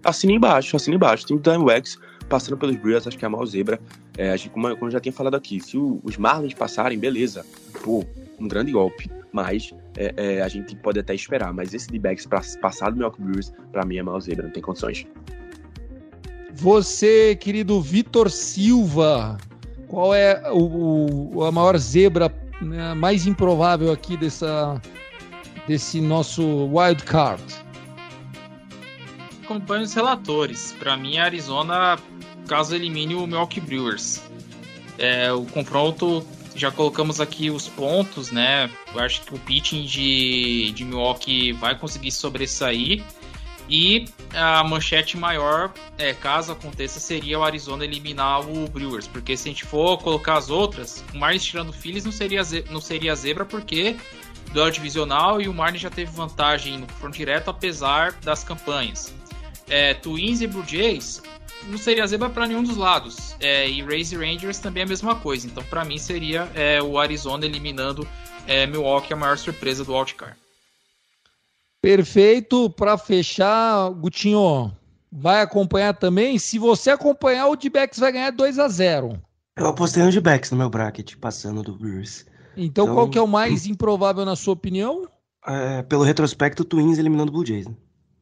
Assina embaixo, assina embaixo. Tem o Diamondbacks passando pelos Brewers, acho que é a maior zebra. É, a gente, como, como eu já tinha falado aqui, se o, os Marlins passarem, beleza. Pô, um grande golpe. Mas é, é, a gente pode até esperar. Mas esse D-backs passar do Milwaukee Brewers, pra mim é maior zebra, não tem condições. Você, querido Vitor Silva, qual é o, o, a maior zebra né, mais improvável aqui dessa, desse nosso wild card? Acompanho os relatores. Para mim, a Arizona, caso elimine o Milwaukee Brewers. É, o confronto já colocamos aqui os pontos, né? Eu acho que o pitching de, de Milwaukee vai conseguir sobressair. E a manchete maior, é, caso aconteça, seria o Arizona eliminar o Brewers. Porque se a gente for colocar as outras, o Marlins tirando o Phillies não seria, não seria zebra, porque duelo divisional e o Marlins já teve vantagem no confronto direto, apesar das campanhas. É, Twins e Blue Jays não seria zebra para nenhum dos lados. É, e Rays e Rangers também é a mesma coisa. Então, para mim, seria é, o Arizona eliminando é, Milwaukee, a maior surpresa do wildcard. Perfeito. Para fechar, Gutinho, vai acompanhar também. Se você acompanhar, o D-Backs vai ganhar 2 a 0 Eu apostei no D-Backs no meu bracket, passando do Brewers. Então, então, qual que é o mais improvável na sua opinião? É, pelo retrospecto, Twins eliminando o Blue Jays. Né?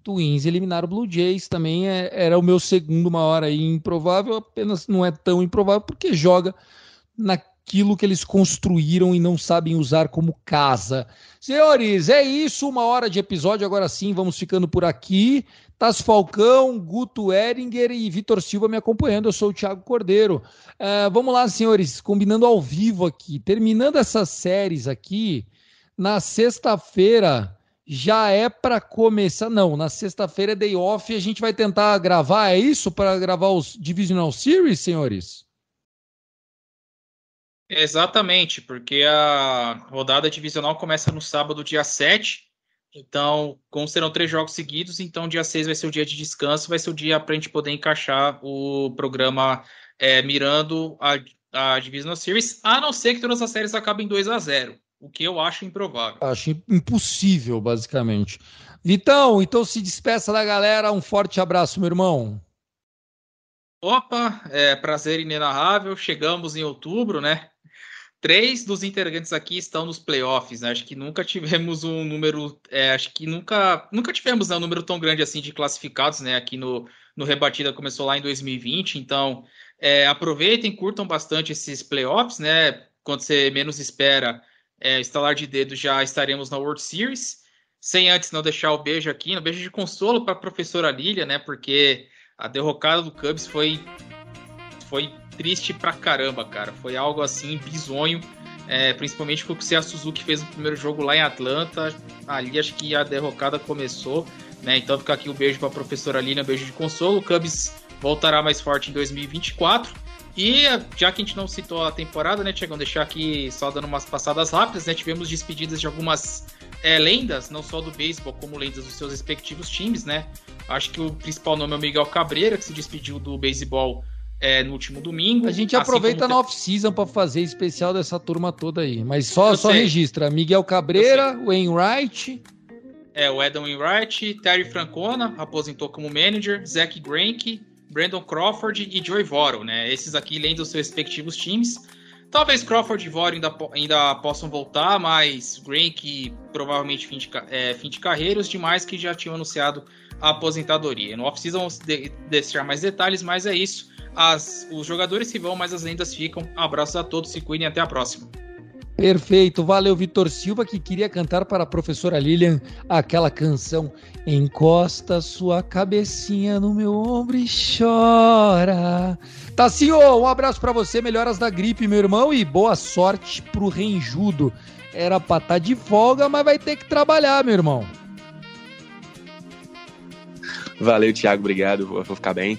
Twins eliminaram o Blue Jays também é, era o meu segundo maior aí improvável, apenas não é tão improvável porque joga naquilo que eles construíram e não sabem usar como casa. Senhores, é isso, uma hora de episódio, agora sim, vamos ficando por aqui. Tas Falcão, Guto Eringer e Vitor Silva me acompanhando, eu sou o Thiago Cordeiro. Uh, vamos lá, senhores, combinando ao vivo aqui, terminando essas séries aqui, na sexta-feira já é para começar. Não, na sexta-feira é day off e a gente vai tentar gravar. É isso para gravar os Divisional Series, senhores? Exatamente, porque a rodada divisional começa no sábado, dia 7. Então, como serão três jogos seguidos, então dia 6 vai ser o dia de descanso, vai ser o dia para a gente poder encaixar o programa é, mirando a, a Divisional Series, a não ser que todas as séries acabem 2 a 0 o que eu acho improvável. Acho impossível, basicamente. Vitão, então se despeça da galera. Um forte abraço, meu irmão. Opa, é prazer inenarrável. Chegamos em outubro, né? Três dos integrantes aqui estão nos playoffs. Né? Acho que nunca tivemos um número. É, acho que nunca, nunca tivemos né, um número tão grande assim de classificados, né? Aqui no, no Rebatida começou lá em 2020. Então, é, aproveitem, curtam bastante esses playoffs, né? Quando você menos espera, é, estalar de dedo, já estaremos na World Series. Sem antes não deixar o beijo aqui, um beijo de consolo para a professora Lilia, né? Porque a derrocada do Cubs foi, foi triste pra caramba, cara. Foi algo assim, bizonho. É, principalmente porque o Suzuki fez o primeiro jogo lá em Atlanta. Ali acho que a derrocada começou. Né? Então fica aqui o um beijo para a professora Lilia, um beijo de consolo. O Cubs voltará mais forte em 2024. E já que a gente não citou a temporada, né, Tiagão, deixar aqui só dando umas passadas rápidas, né? Tivemos despedidas de algumas é, lendas, não só do beisebol, como lendas dos seus respectivos times, né? Acho que o principal nome é o Miguel Cabreira, que se despediu do beisebol é, no último domingo. A gente assim aproveita na off-season para fazer especial dessa turma toda aí. Mas só, só registra: Miguel Cabreira, Wainwright. É, o Adam Wainwright, Terry Francona, aposentou como manager, Zach Greinke, Brandon Crawford e Joey Voro, né? Esses aqui, dos seus respectivos times. Talvez Crawford e Voro ainda, ainda possam voltar, mas Green que provavelmente fim de, é, fim de carreira, os demais que já tinham anunciado a aposentadoria. Vamos de, deixar mais detalhes, mas é isso. As, os jogadores que vão, mas as lendas ficam. Abraços a todos, se cuidem até a próxima. Perfeito, valeu Vitor Silva que queria cantar para a professora Lilian aquela canção Encosta sua cabecinha no meu ombro e chora. Tassinho, um abraço para você, melhoras da gripe, meu irmão, e boa sorte pro Renjudo. Era pra estar tá de folga, mas vai ter que trabalhar, meu irmão. Valeu, Thiago, obrigado, vou ficar bem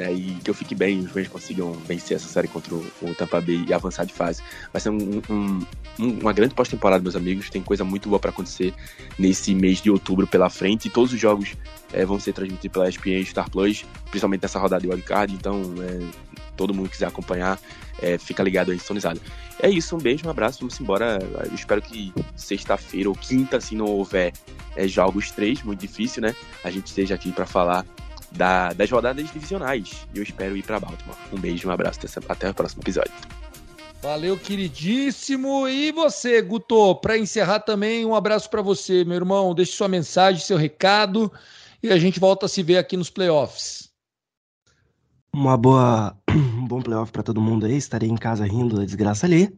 né, e que eu fique bem, os Rangers consigam vencer essa série contra o, Tampa Bay e avançar de fase. Vai ser um, um, uma grande pós-temporada, meus amigos. Tem coisa muito boa para acontecer nesse mês de outubro pela frente. E todos os jogos é, vão ser transmitidos pela ESPN Star Plus, principalmente nessa rodada de wildcard. Então, é, todo mundo que quiser acompanhar, é, fica ligado aí, sintonizado. É isso, um beijo, um abraço, vamos embora. Eu espero que sexta-feira ou quinta, se não houver jogos três, muito difícil, né? A gente esteja aqui para falar da, das rodadas divisionais. E eu espero ir para Baltimore. Um beijo, um abraço, até o próximo episódio. Valeu, queridíssimo. E você, Guto, para encerrar também, um abraço para você, meu irmão. Deixe sua mensagem, seu recado e a gente volta a se ver aqui nos playoffs. Uma boa, (clears throat) um bom playoff para todo mundo aí. Estarei em casa rindo da desgraça ali.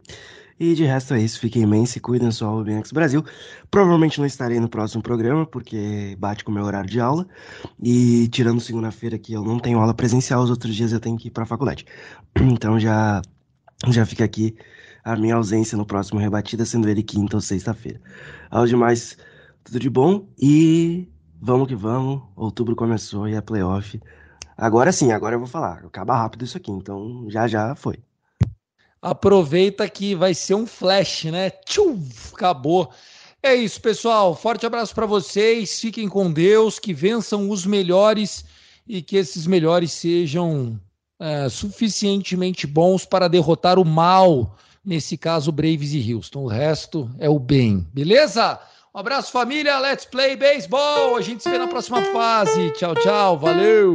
E de resto é isso, fiquem bem, se cuidem, sou o Rubinex Brasil. Provavelmente não estarei no próximo programa, porque bate com o meu horário de aula. E tirando segunda-feira que eu não tenho aula presencial, os outros dias eu tenho que ir para a faculdade. (clears throat) Então já, já fica aqui a minha ausência no próximo Rebatida, sendo ele quinta ou sexta-feira. Aos demais, tudo de bom e Vamos que vamos. Outubro começou e é playoff. Agora sim, agora eu vou falar. Acaba rápido isso aqui, então já já foi. Aproveita que vai ser um flash, né? Tchum, acabou. É isso, pessoal. Forte abraço para vocês. Fiquem com Deus, que vençam os melhores e que esses melhores sejam é, suficientemente bons para derrotar o mal, nesse caso Braves e Houston. O resto é o bem, beleza? Um abraço, família. Let's play baseball. A gente se vê na próxima fase. Tchau, tchau. Valeu.